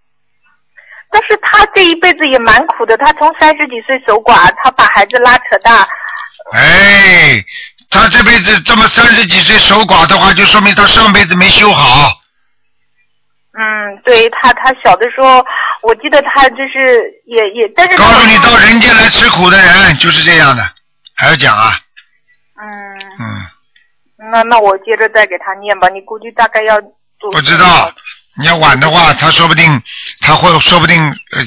但是他这一辈子也蛮苦的。他从三十几岁守寡，他把孩子拉扯大，哎，他这辈子这么三十几岁守寡的话，就说明他上辈子没修好。嗯，对他，他小的时候，我记得他就是也也，但是告诉你，到人间来吃苦的人就是这样的，还要讲啊？嗯，嗯，那那我接着再给他念吧。你估计大概要不知道，你要晚的话，他说不定他会说不定呃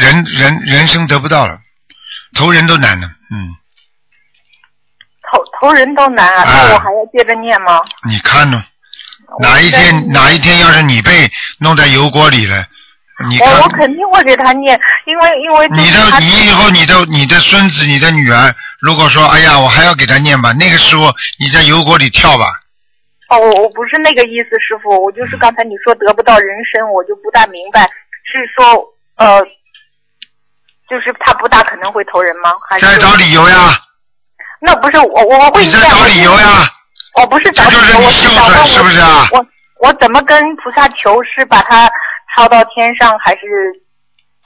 人人人生得不到了，投人都难了，嗯，投投人都难啊，那我还要接着念吗？你看呢？哪一天哪一天要是你被弄在油锅里了，你我我肯定会给他念，因为因为你的你以后你的你的孙子你的女儿，如果说哎呀我还要给他念吧，那个时候你在油锅里跳吧，哦，我我不是那个意思，师傅，我就是刚才你说得不到人参，我就不大明白，是说呃，就是他不大可能会投人吗？还是在找理由呀，那不是我我我会你在找理由呀，我不是找理由，我是想问我是不是啊我我怎么跟菩萨求？是把他抄到天上，还是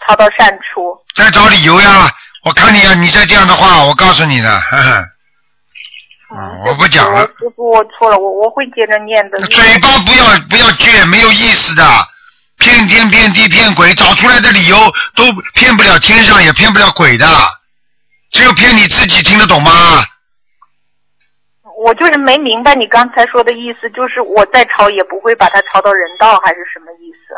抄到善处？在找理由呀！我看你啊，你再这样的话，我告诉你的，呵呵。嗯，我不讲了。师傅，我错了，我我会接着念的。嘴巴不要不要倔，没有意思的，骗天骗地骗鬼，找出来的理由都骗不了天上，也骗不了鬼的，只有骗你自己，听得懂吗？我就是没明白你刚才说的意思，就是我再抄也不会把它抄到人道，还是什么意思？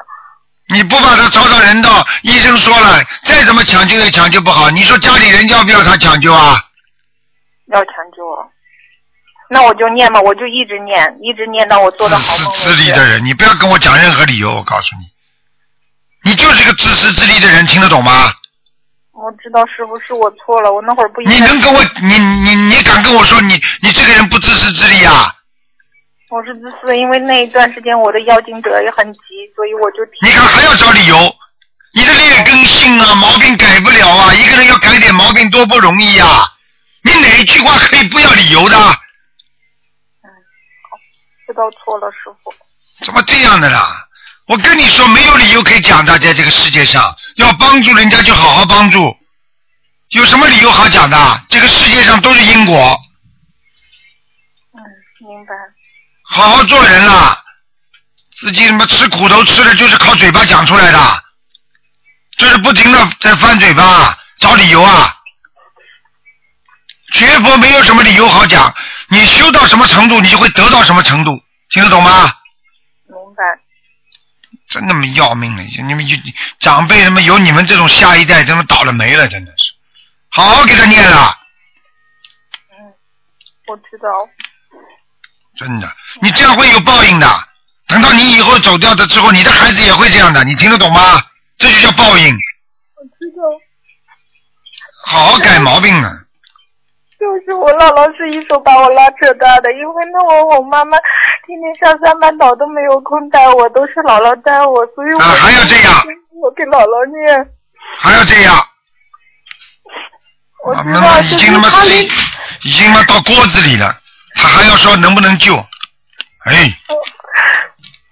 你不把他抄到人道，医生说了，再怎么抢救也抢救不好。你说家里人要不要他抢救啊？要抢救啊？那我就念吧，我就一直念，一直念到我做的好梦为自利。的人，你不要跟我讲任何理由，我告诉你，你就是个自私自利的人，听得懂吗？我知道师傅是我错了，我那会儿不应该。你能跟我，你你你敢跟我说你你这个人不自私自利啊？我是自私，因为那一段时间我的妖精者也很急，所以我就你看还要找理由，你的劣根性啊，毛病改不了啊，一个人要改点毛病多不容易呀、你哪一句话可以不要理由的？知道错了，师傅。怎么这样的啦？我跟你说，没有理由可以讲的，在这个世界上，要帮助人家就好好帮助，有什么理由好讲的？这个世界上都是因果，嗯，明白。好好做人啦。自己他妈吃苦头吃的就是靠嘴巴讲出来的，就是不停的在翻嘴巴找理由啊。学佛没有什么理由好讲，你修到什么程度，你就会得到什么程度，听得懂吗？明白。真他妈要命了！你们就长辈他妈有你们这种下一代，真的倒了霉了，真的是。好好给他念了，我知道。真的，你这样会有报应的。等到你以后走掉的之后，你的孩子也会这样的，你听得懂吗？这就叫报应，我知道。好好改毛病啊！就是我姥姥是一手把我拉扯大的，因为那会我妈妈天天上三班倒都没有空带我，都是姥姥带我，所以我、啊还要这样，我给姥姥念。还要这样，我啊知道，那么已经他妈已经他妈到锅子里了，他还要说能不能救？哎，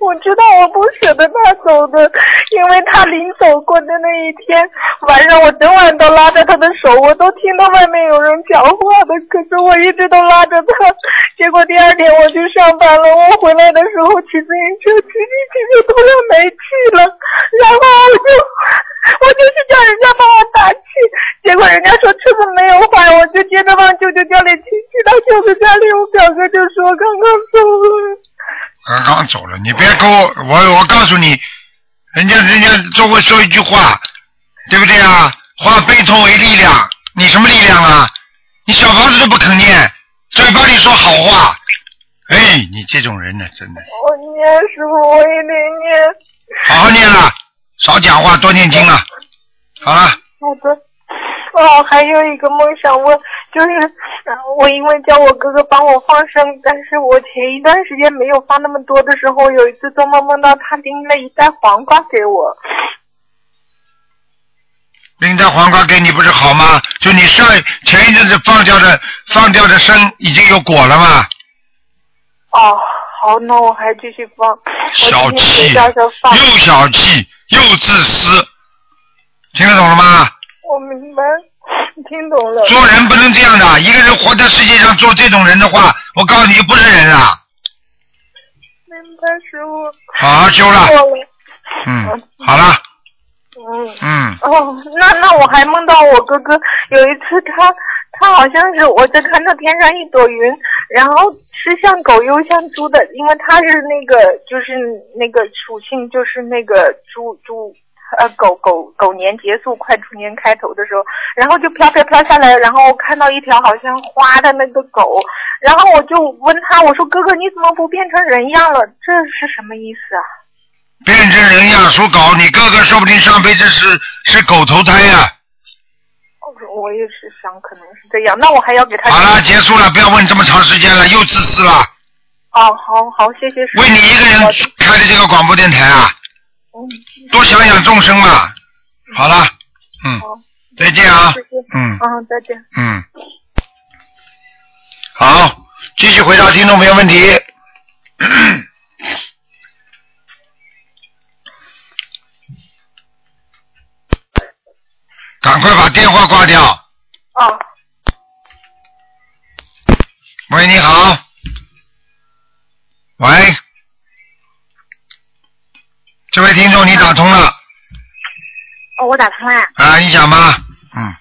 我知道我不舍得他走的，因为他临走过的那一天晚上，我整晚都拉着他的手，我都听到外面有人讲话的，可是我一直都拉着他。结果第二天我去上班了，我回来的时候骑自行车，骑骑骑就突然没气了，然后我就我就去叫人家帮我打气，结果人家说车子没有坏，我就接着往舅舅家里骑，骑到舅舅家里，我表哥就说刚刚走了。刚刚走了，你别跟我，我我告诉你，人家人家就会说一句话，对不对啊？化悲痛为力量，你什么力量啊？你小房子都不肯念，嘴巴里说好话，哎，你这种人呢，真的，我念师傅，我也得念。好好念了，少讲话，多念经了。好了，好的。哦，还有一个梦想问，就是呃我因为叫我哥哥帮我放生，但是我前一段时间没有放那么多的时候，有一次做梦梦到他拎了一袋黄瓜给我。拎袋黄瓜给你不是好吗？就你上前一阵子放掉的放掉的生已经有果了嘛？哦，好，那我还继续放。小气。又小气又自私，听得懂了吗？我明白，听懂了。做人不能这样的，一个人活在世界上做这种人的话，我告诉你就不是人了。明白，师傅。好好修了。嗯，好了，嗯。嗯，哦，那那我还梦到我哥哥有一次他他好像是我在看到天上一朵云，然后是像狗又像猪的，因为他是那个就是那个属性就是那个猪猪呃狗狗狗年结束快猪年开头的时候，然后就飘飘飘下来，然后看到一条好像花的那个狗，然后我就问他我说哥哥你怎么不变成人样了？这是什么意思啊？变成人样属狗，你哥哥说不定上辈子是是狗投胎呀、我也是想可能是这样，那我还要给他好了，结束了，不要问这么长时间了，又自私了。哦，好好，谢谢。为你一个人开的这个广播电台啊，嗯，多想想众生嘛。好了，嗯，再见啊嗯嗯，再见。嗯，好，继续回答听众朋友问题。赶快把电话挂掉。哦。喂，你好。喂，这位听众，你打通了哦，我打通了。啊？你讲吧。嗯，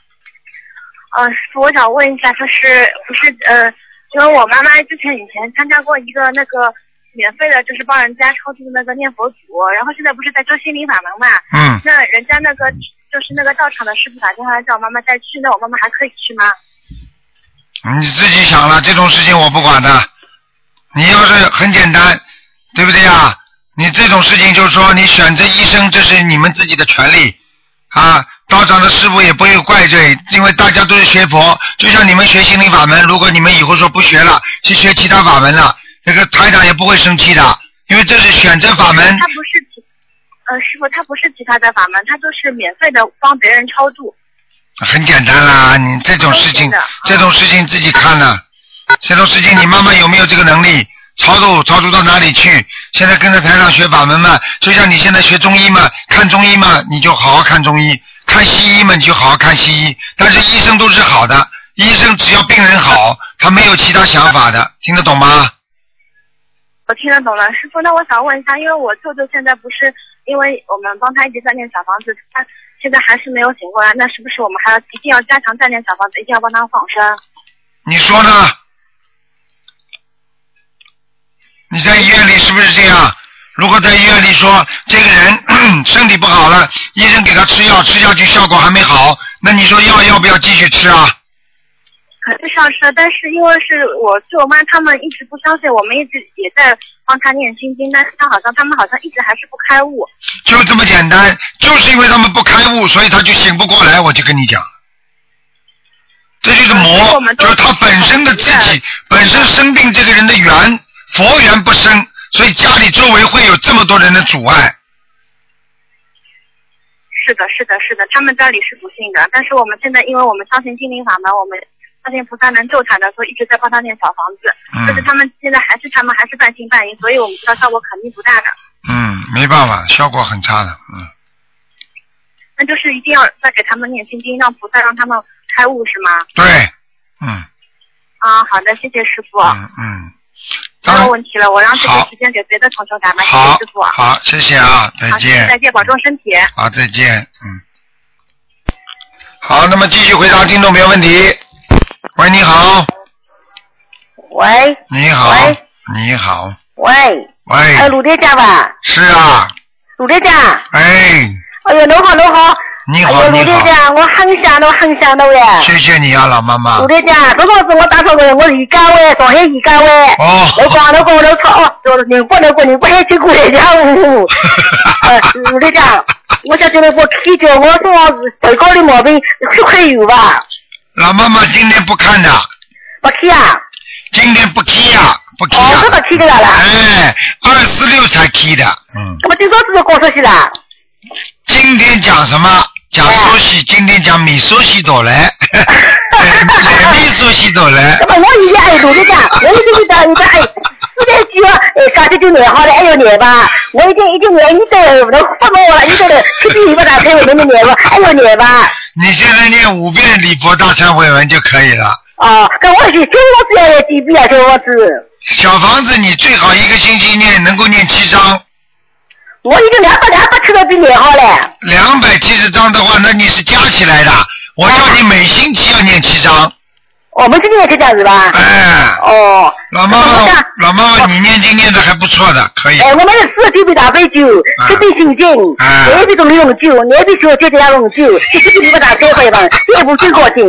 呃，师傅，我想问一下，就是不是呃因为我妈妈之前以前参加过一个那个免费的，就是帮人家超度的那个念佛组，然后现在不是在做心灵法门嘛？嗯那人家那个就是那个道场的师傅打电话来叫我妈妈再去，那我妈妈还可以去吗？你自己想了，这种事情我不管的。你要是很简单，对不对呀？你这种事情就是说，你选择医生，这是你们自己的权利啊。道长的师傅也不会怪罪，因为大家都是学佛，就像你们学心灵法门，如果你们以后说不学了，去学其他法门了，那个台长也不会生气的，因为这是选择法门。他不是其，呃，师傅他不是其他的法门，他就是免费的帮别人超度。很简单啦，你这种事情，这种事情自己看了。这种事情你妈妈有没有这个能力？超度超度到哪里去？现在跟着台上学法门嘛，就像你现在学中医嘛，看中医嘛，你就好好看中医；看西医嘛，你就好好看西医。但是医生都是好的，医生只要病人好，他没有其他想法的，听得懂吗？我听得懂了，师傅。那我想问一下，因为我舅舅现在不是因为我们帮他一直在念小房子，他现在还是没有醒过来，那是不是我们还要一定要加强再念小房子，一定要帮他放生？你说呢？你在医院里是不是这样？如果在医院里说这个人 身体不好了，医生给他吃药，吃下去效果还没好，那你说药要不要继续吃啊？肯定是要吃，但是因为是我舅妈他们一直不相信，我们一直也在帮他念心经，但是他好像他们好像一直还是不开悟。就这么简单，就是因为他们不开悟，所以他就醒不过来。我就跟你讲，这就是魔，就是他本身的自己本身生病这个人的缘佛缘不深，所以家里周围会有这么多人的阻碍。是的，是的，是的，他们家里是不信的，但是我们现在因为我们相信心灵法门，我们相信菩萨能救他的，所以一直在帮他念小房子。嗯但是他们现在还是他们还是半信半疑，所以我们知道效果肯定不大的。嗯，没办法，效果很差的，嗯。那就是一定要再给他们念心经，让菩萨让他们开悟，是吗？对，嗯啊，好的，谢谢师傅。嗯嗯，没有问题了，我让这个时间给别的同学打吧，谢好谢师傅。好，谢谢啊，再见。再见，保重身体。好，再见，嗯。好，那么继续回答听众朋友问题。喂，你好，喂你好喂，你好，喂，喂，哎，鲁队长吧？是啊，鲁队长，哎，哎呦，侬好，侬好。你好哎你好队长，我很想侬，很想侬呀。谢谢你啊，老妈妈卢。队长，这个是我打错的，我是家喂，上海宜家喂。哦我讲侬讲侬错哦，就是宁波那个宁波海去过来家务。呃，卢队长，我想叫侬给我开叫我身上是头高的毛病，血块有吧？老妈妈今天不看的，不开啊？今天不开呀，不开哦，呀这。个开的啦啦。哎，二四六才开的，嗯。那么今朝是不是告诉去啦？今天讲什么？讲苏西，今天讲米苏西朵来，来米苏西朵来那。么我现在哎，卢队长，我已经到你的哎，四点几了，哎，刚才就念好了，还要念吧？我已经已经念一周了，不能发给我了，一周了，去比你不打开我能念吧？还要念吧？你现在念五遍礼佛大忏悔文就可以了。哦，跟我去，小房子要念几遍啊？小房子，小房子你最好一个星期念能够念七章，我已经两百两百七十遍念好了。两百七十张的话，那你是加起来的。我叫你每星期要念七张。我们今天也是这样子吧？哎，哦。老妈妈，老妈妈，你念经念的还不错的，可以。哎，我们是四十九杯大杯酒，十杯心经，啊两杯中利用酒，两杯小酒加龙酒，一杯你不打开会吧？一部最高兴。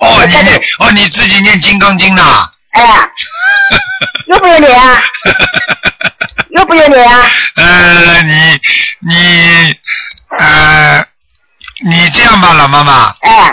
哦，你念哦，你自己念金刚经呐。哎，要不要念啊？要不要念啊？呃，你你呃，你这样吧，老妈妈。哎。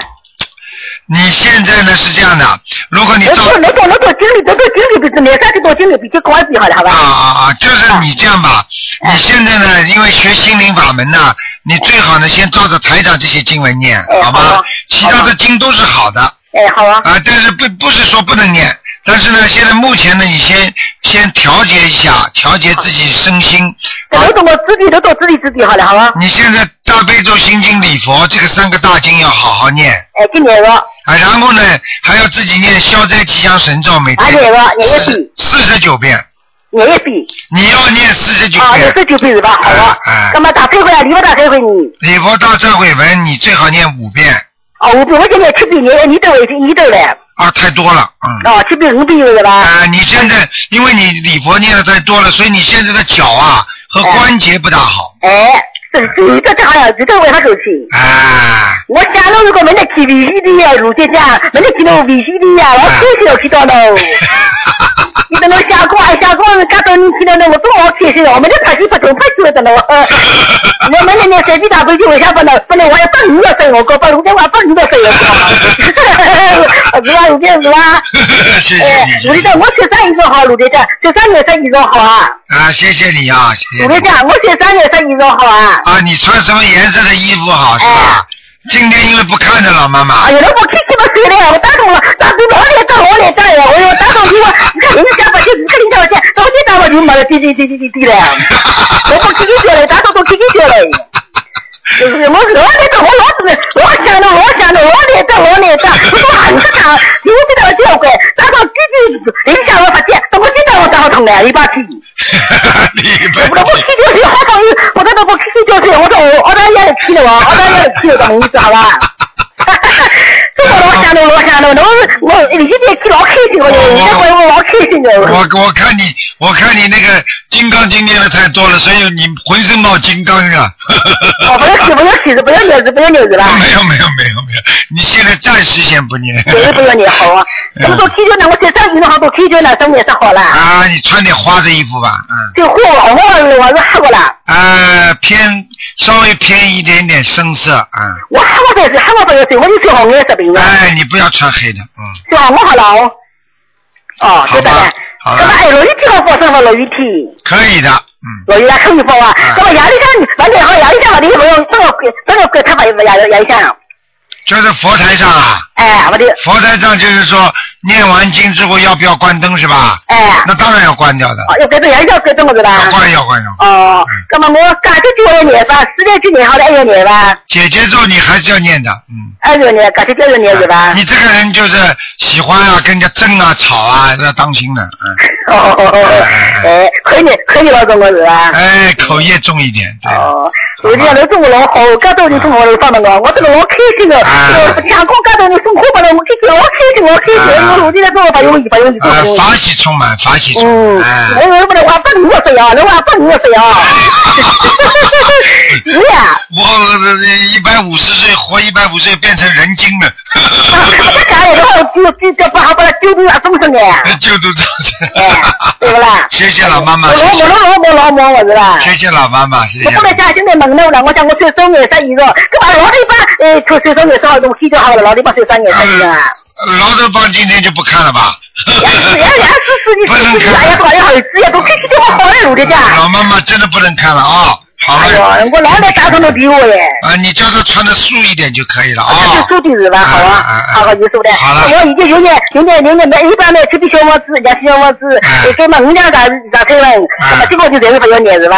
你现在呢是这样的，如果你照我那个那个经理，那个经理比念啥子多经理比较高级好了，好吧？啊啊啊！就是你这样吧，哎你现在呢，因为学心灵法门呢，你最好呢先照着台长这些经文念，好吗？其他的经都是好的。哎，好啊。啊，但是不不是说不能念，但是呢，现在目前呢，你先先调节一下，调节自己身心。都懂我自己都懂自己自己好了，好吧？你现在大悲咒、心经、礼佛这个三个大经要好好念。哎，今年了。啊，然后呢，还要自己念消灾吉祥神咒，每天啊念了念一四四十九遍。念一遍。你要念四十九啊，遍念。十九遍是吧？好啊。哎干嘛打开会啊？你不打开会你？礼佛大忏悔文你最好念五遍。哦，五遍我现在七遍念，你都会你都来。啊，太多了，嗯。了吧？啊，你现在因为你礼佛念的太多了，所以你现在的脚啊和关节不大好。哎，这这个这？啊。我想了，如果没得去 VCD 呀，如姐姐，没得去那 VCD 呀，我开心要去到喽。你等我下课，下课搞到你去了呢，我多好开心哦！我们就拍戏不同拍戏了的喽。我们那年随便打飞机，为啥不能不能？我要帮你要生我，哥把卢队长帮你要生我，是吧？卢队长是吧？谢谢哎你，，卢队长，我学啥衣裳好？卢队长，学啥颜色衣裳好啊？啊，谢谢你啊，谢谢你。卢队长，我学啥颜色衣裳好啊？啊，你穿什么颜色的衣服好是吧？今天因为不看着老妈妈哎，呀，那我开心了死了，我打通了，打通老脸打老脸打呀，我我打通你我，你看人家把就你看人家把钱，到底打我就没了，滴滴滴滴滴滴了，我不开心掉了，打通都开心掉了。就是我老脸打我老子，我想了我想着老脸打老脸打，我说很正常，你我知道教会，打到滴滴影响我发现，等我现在我打通了一把气。我都不气就是好朋友，我这都不气就是，我说我澳大利亚的气了我，澳大利亚的气了，什么意思好吧？这我老想着老想着，我我你现在气老开心了，你这回我老开心了。我我看你，我看你那个金刚经念的太多了，所以你浑身冒金刚啊。我，不要气，不要气，不要扭子，不要扭子了。没有没有没有没有，你现在暂时先不念。对，不要念好啊。这么多气球呢，我身上衣裳好多气球呢，什么颜色好了？啊，你穿点花的衣服吧，嗯。这货我我我是黑过了，啊，偏稍微偏一点点深色啊。我黑过才是黑过不要睡，我就穿红颜色病啊。哎，你不要穿黑的，嗯。是吧？我好了哦。哦，对的嘞。好那么哎，落雨天我放生了，落雨天。可以的，嗯落雨天可以放啊。那么压力山，反正好压力山嘛，你不用整个这把。就是佛台上啊。哎，我的。佛台上就是说，念完经之后要不要关灯是吧？哎。那当然要关掉的。哦，要改成压力山改成我是吧？要关要关要关。哦，那么我感觉就要念吧，时间去念好了，还要念吧？姐姐咒你还是要念的，嗯。还要念，感觉就要念是吧？你这个人就是喜欢啊，跟人家争啊、吵啊，要当心的，嗯。哦哦哦，哎，可以念，可以老公我是吧？哎，口业重一点，对。哦，我这样都中我老好，刚到你从我这放的我，我这个老开心的，我想过刚到你送货把我开心，老开心，老开心，我今天做把用一把用一呃，法喜充满，法喜充满。哎我我不能话 不你我说呀，那话不你我说呀。是呀。我一百五十岁活一百五岁变成人精了。我家里头就就就不好把它丢丢啊，怎么说呢？就都这哎，对不啦？谢谢老妈妈，我老我老老母我是吧？谢谢老妈妈，谢谢我。本来家现在问了了，我讲我穿双颜色衣裳，干嘛老地方呃穿穿双颜色好东西就好了，老地方穿双颜色衣裳啊？老头帮今天就不看了吧？你不能看哎呀好呀好都开始对我好了，陆队长。老妈妈真的不能看了啊！好哎了。呦，我老来打通都比我耶。啊，你叫他穿的素一点就可以了啊。就素的是吧？好啊，好好，你说的。好了我已经有年有年有年买一般买这笔小房子，人家小房子，给嘛五两咋咋开了？那么这个就这个不要念是吧？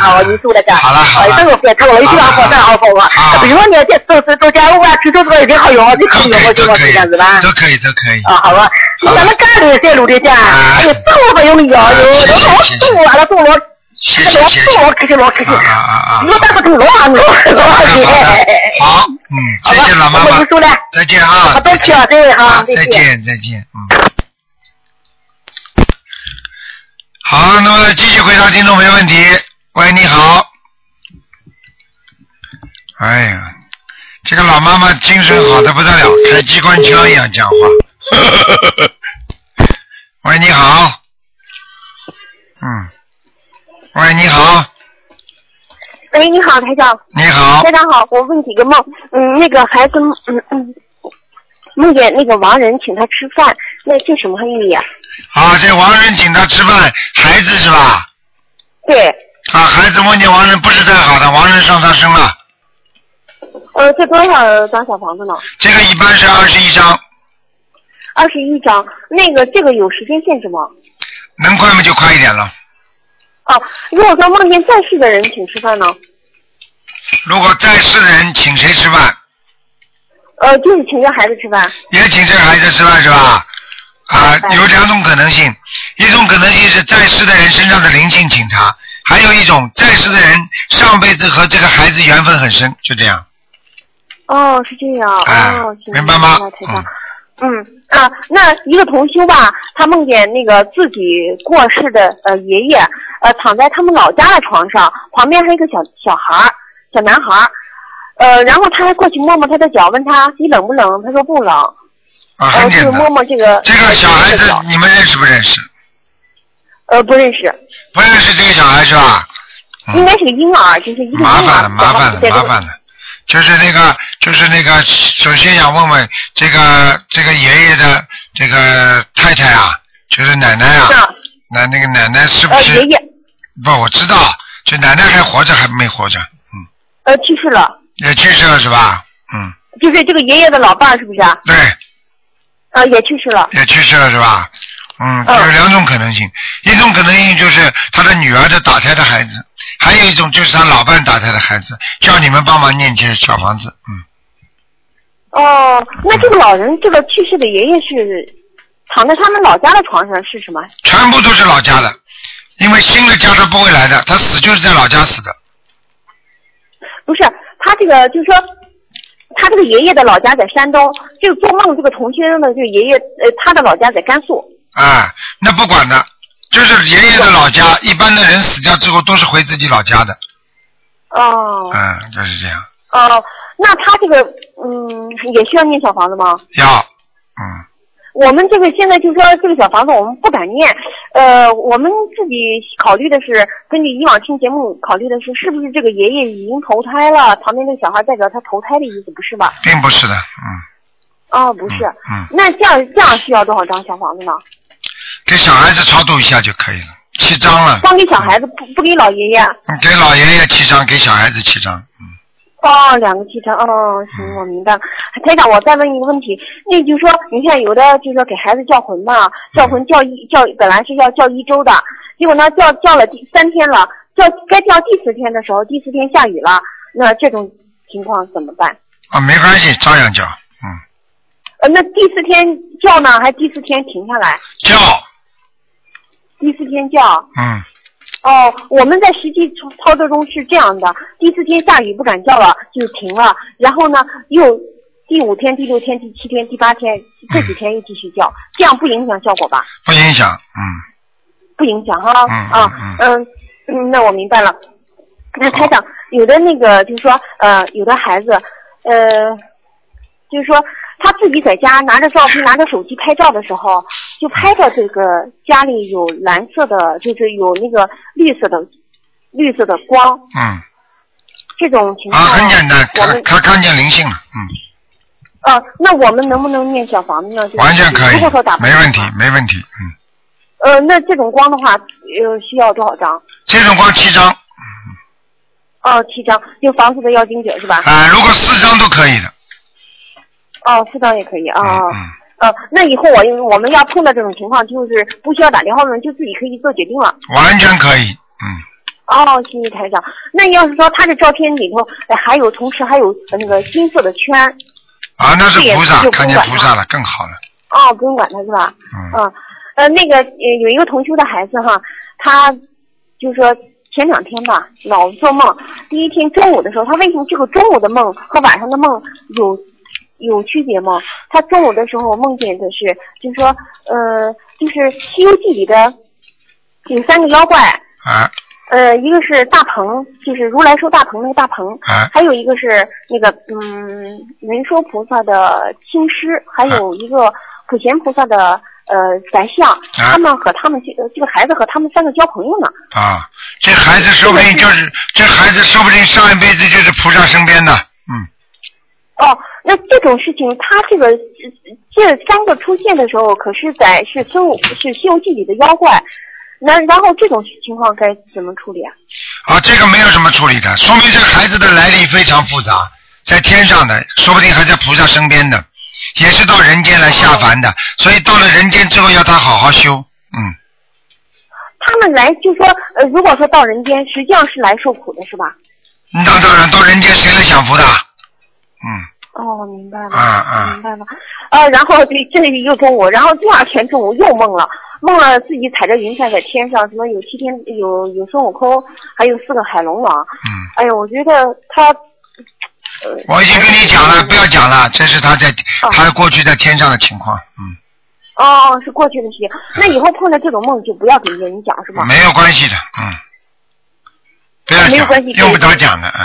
好，你素的讲。好了好了。这个别看我一定要好上好好啊。比如说你这做做做家务啊，去做这个一定好用啊，就可以用我就我这样是吧？都可以都可以。啊，好啊。那咱们家里在陆队长，哎呦，这我不用要哟，老动我了，动我。谢谢谢。老开心老开心。啊啊啊！我打不通老行老老行。好，嗯，谢谢老妈妈。再见啊！好，多谢啊，这位哈，再见再见，嗯。好，那么继续回答听众朋友问题。喂，你好。哎呀，这个老妈妈精神好的不得了，开机关枪一样讲话。喂，你好。嗯。喂，你好。喂，你好，台长。你好。台长好，我问几个梦。嗯，那个孩子，嗯嗯，梦见那个亡人请他吃饭，那这什么意义啊？啊，这亡人请他吃饭，孩子是吧？对。啊，孩子梦见亡人不是太好的，亡人上他身了。呃，这多少张小房子呢？这个一般是二十一张，二十一张。那个这个有时间限制吗？能快吗就快一点了。哦，如果说梦见在世的人请吃饭呢？如果在世的人请谁吃饭？呃，就是请这孩子吃饭。也请这孩子吃饭是吧？啊，有两种可能性，一种可能性是在世的人身上的灵性请他，还有一种在世的人上辈子和这个孩子缘分很深，就这样。哦，是这样。哎哦，明白吗台长。嗯啊，那一个同修吧，他梦见那个自己过世的呃爷爷，呃躺在他们老家的床上，旁边还有一个小小孩儿，小男孩儿，呃，然后他还过去摸摸他的脚，问他你冷不冷？他说不冷，啊，呃，就是很简单。摸摸这个这个小孩子你们认识不认识？呃不认识，不认识这个小孩是吧？应该是个婴儿，就是一个婴儿，麻烦了，麻烦了，麻烦了。就是那个，就是那个，首先想问问这个这个爷爷的这个太太啊，就是奶奶啊，那那个奶奶是不是？呃爷爷不，我知道，就奶奶还活着还没活着？嗯呃去世了，也去世了是吧？嗯，就是这个爷爷的老伴儿是不是啊？对，呃也去世了，也去世了是吧？嗯，有两种可能性，一种可能性就是他的女儿的打胎的孩子，还有一种就是他老伴打胎的孩子，叫你们帮忙念些小房子，嗯，哦，那这个老人，这个去世的爷爷是躺在他们老家的床上是什么？全部都是老家的，因为新的家他不会来的，他死就是在老家死的，不是，他这个就是说，他这个爷爷的老家在山东，这个做梦这个同学的，这个爷爷呃他的老家在甘肃。啊，那不管的，就是爷爷的老家，一般的人死掉之后都是回自己老家的，哦嗯，就是这样，哦，那他这个嗯也需要念小房子吗？要，嗯我们这个现在就说这个小房子我们不敢念，呃，我们自己考虑的是根据以往听节目考虑的是是不是这个爷爷已经投胎了，旁边那个小孩代表他投胎的意思，不是吧？并不是的，嗯哦，不是。嗯，那这样这样需要多少张小房子呢？给小孩子超度一下就可以了，七张了，光给小孩子，不不给老爷爷。嗯给老爷爷七张，给小孩子七张，哦，两个七张，哦，行，我明白了。台长，我再问一个问题，那就是说，你看有的就是说给孩子叫魂嘛，叫魂叫一叫，本来是要叫一周的，结果呢叫叫了第三天了，叫该叫第四天的时候，第四天下雨了，那这种情况怎么办？啊，没关系，照样叫，嗯呃，那第四天叫呢，还第四天停下来？叫，第四天叫。嗯，哦，我们在实际操操作中是这样的：第四天下雨不敢叫了，就停了。然后呢，又第五天、第六天、第七天、第八天这几天又继续叫，这样不影响效果吧？不影响，嗯，不影响哈。嗯啊，嗯嗯，那我明白了。那台长，有的那个就是说，呃，有的孩子，呃，就是说他自己在家拿着照片、拿着手机拍照的时候，就拍到这个家里有蓝色的，就是有那个绿色的绿色的光，嗯，这种情啊，况，很简单，他他看见灵性了，嗯，呃，那我们能不能念小房子呢？就是完全可以如果说打，不没问题没问题，嗯，呃，那这种光的话，呃，需要多少张？这种光七张，哦，七张，就房子的要经者是吧？啊，如果四张都可以的，哦，四张也可以啊。嗯呃，那以后我我们要碰到这种情况，就是不需要打电话问，就自己可以做决定了。完全可以，嗯哦，谢谢台长。那要是说他的照片里头，呃还有同时还有呃那个金色的圈，啊，那是菩萨，看见菩萨了，更好了，哦，不用管他是吧？嗯。呃，那个呃有一个同修的孩子哈，他就说前两天吧，老做梦。第一天中午的时候，他为什么这个中午的梦和晚上的梦有有区别吗？他中午的时候梦见的是，就是说，呃，就是《西游记》里的有三个妖怪，啊呃，一个是大鹏，就是如来寿大鹏那个大鹏，啊还有一个是那个嗯文殊菩萨的青狮，还有一个普贤菩萨的呃白象，他们和他们这个这个孩子和他们三个交朋友呢。啊，这孩子说不定就是这孩子说不定上一辈子就是菩萨身边的，嗯哦，那这种事情，他这个呃这三个出现的时候，可是在是孙悟是《西游记》里的妖怪，那然后这种情况该怎么处理啊？啊，这个没有什么处理的，说明这个孩子的来历非常复杂，在天上的，说不定还在菩萨身边的，也是到人间来下凡的，所以到了人间之后要他好好修，嗯他们来就说，呃，如果说到人间，实际上是来受苦的，是吧？那当然到人间谁来享福的？哦，明白了，啊啊明白了。呃，然后这这是一个中午，然后第二天中午又梦了，梦了自己踩着云彩在天上，什么有七天有有孙悟空，还有四个海龙王。嗯。哎呀，我觉得他我已经跟你讲了，不要讲了，这是他在哦他过去在天上的情况，嗯，哦哦，是过去的事情。那以后碰到这种梦就不要给人讲是吧？没有关系的，嗯，不要讲没有关系，用不着讲的，嗯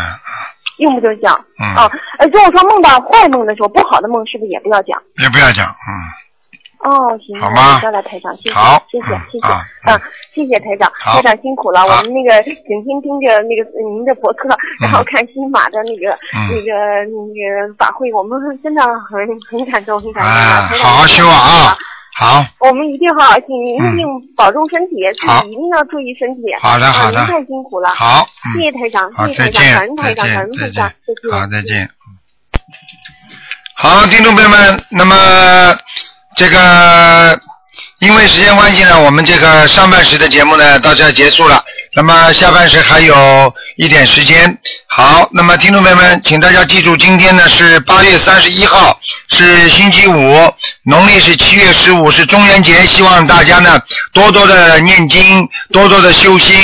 用不着讲。嗯。啊，呃，如果说梦到坏梦的时候，不好的梦是不是也不要讲？也不要讲，嗯，哦，行，好吗？知道了，台长，谢谢，好。谢谢，嗯谢谢，啊啊，谢谢台长，好。台长辛苦了，我们那个整天盯着那个呃您的博客，然后看新马的那个嗯。那个那个法会，我们真的很很感动，很感动好好修啊啊，好，我们一定好好请您嗯一定保重身体，自己一定要注意身体。好的好的啊您太辛苦了。好嗯谢谢台长，好，谢谢台长，再见感恩，台长，感恩再台长见，，再见。好，再见。好，听众朋友们，那么这个因为时间关系呢，我们这个上半时的节目呢到这儿结束了。那么下半时还有一点时间。好，那么听众朋友们，请大家记住，今天呢是八月三十一号，是星期五，农历是七月十五，是中元节。希望大家呢多多的念经，多多的修心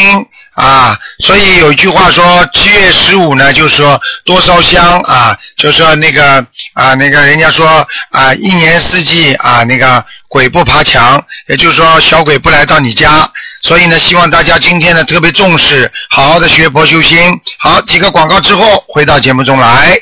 啊。所以有一句话说，七月十五呢，就是说多烧香啊，就是说那个啊，那个人家说啊，一年四季啊，那个鬼不爬墙，也就是说小鬼不来到你家。所以呢，希望大家今天呢特别重视，好好的学佛修心。好，几个广告之后回到节目中来。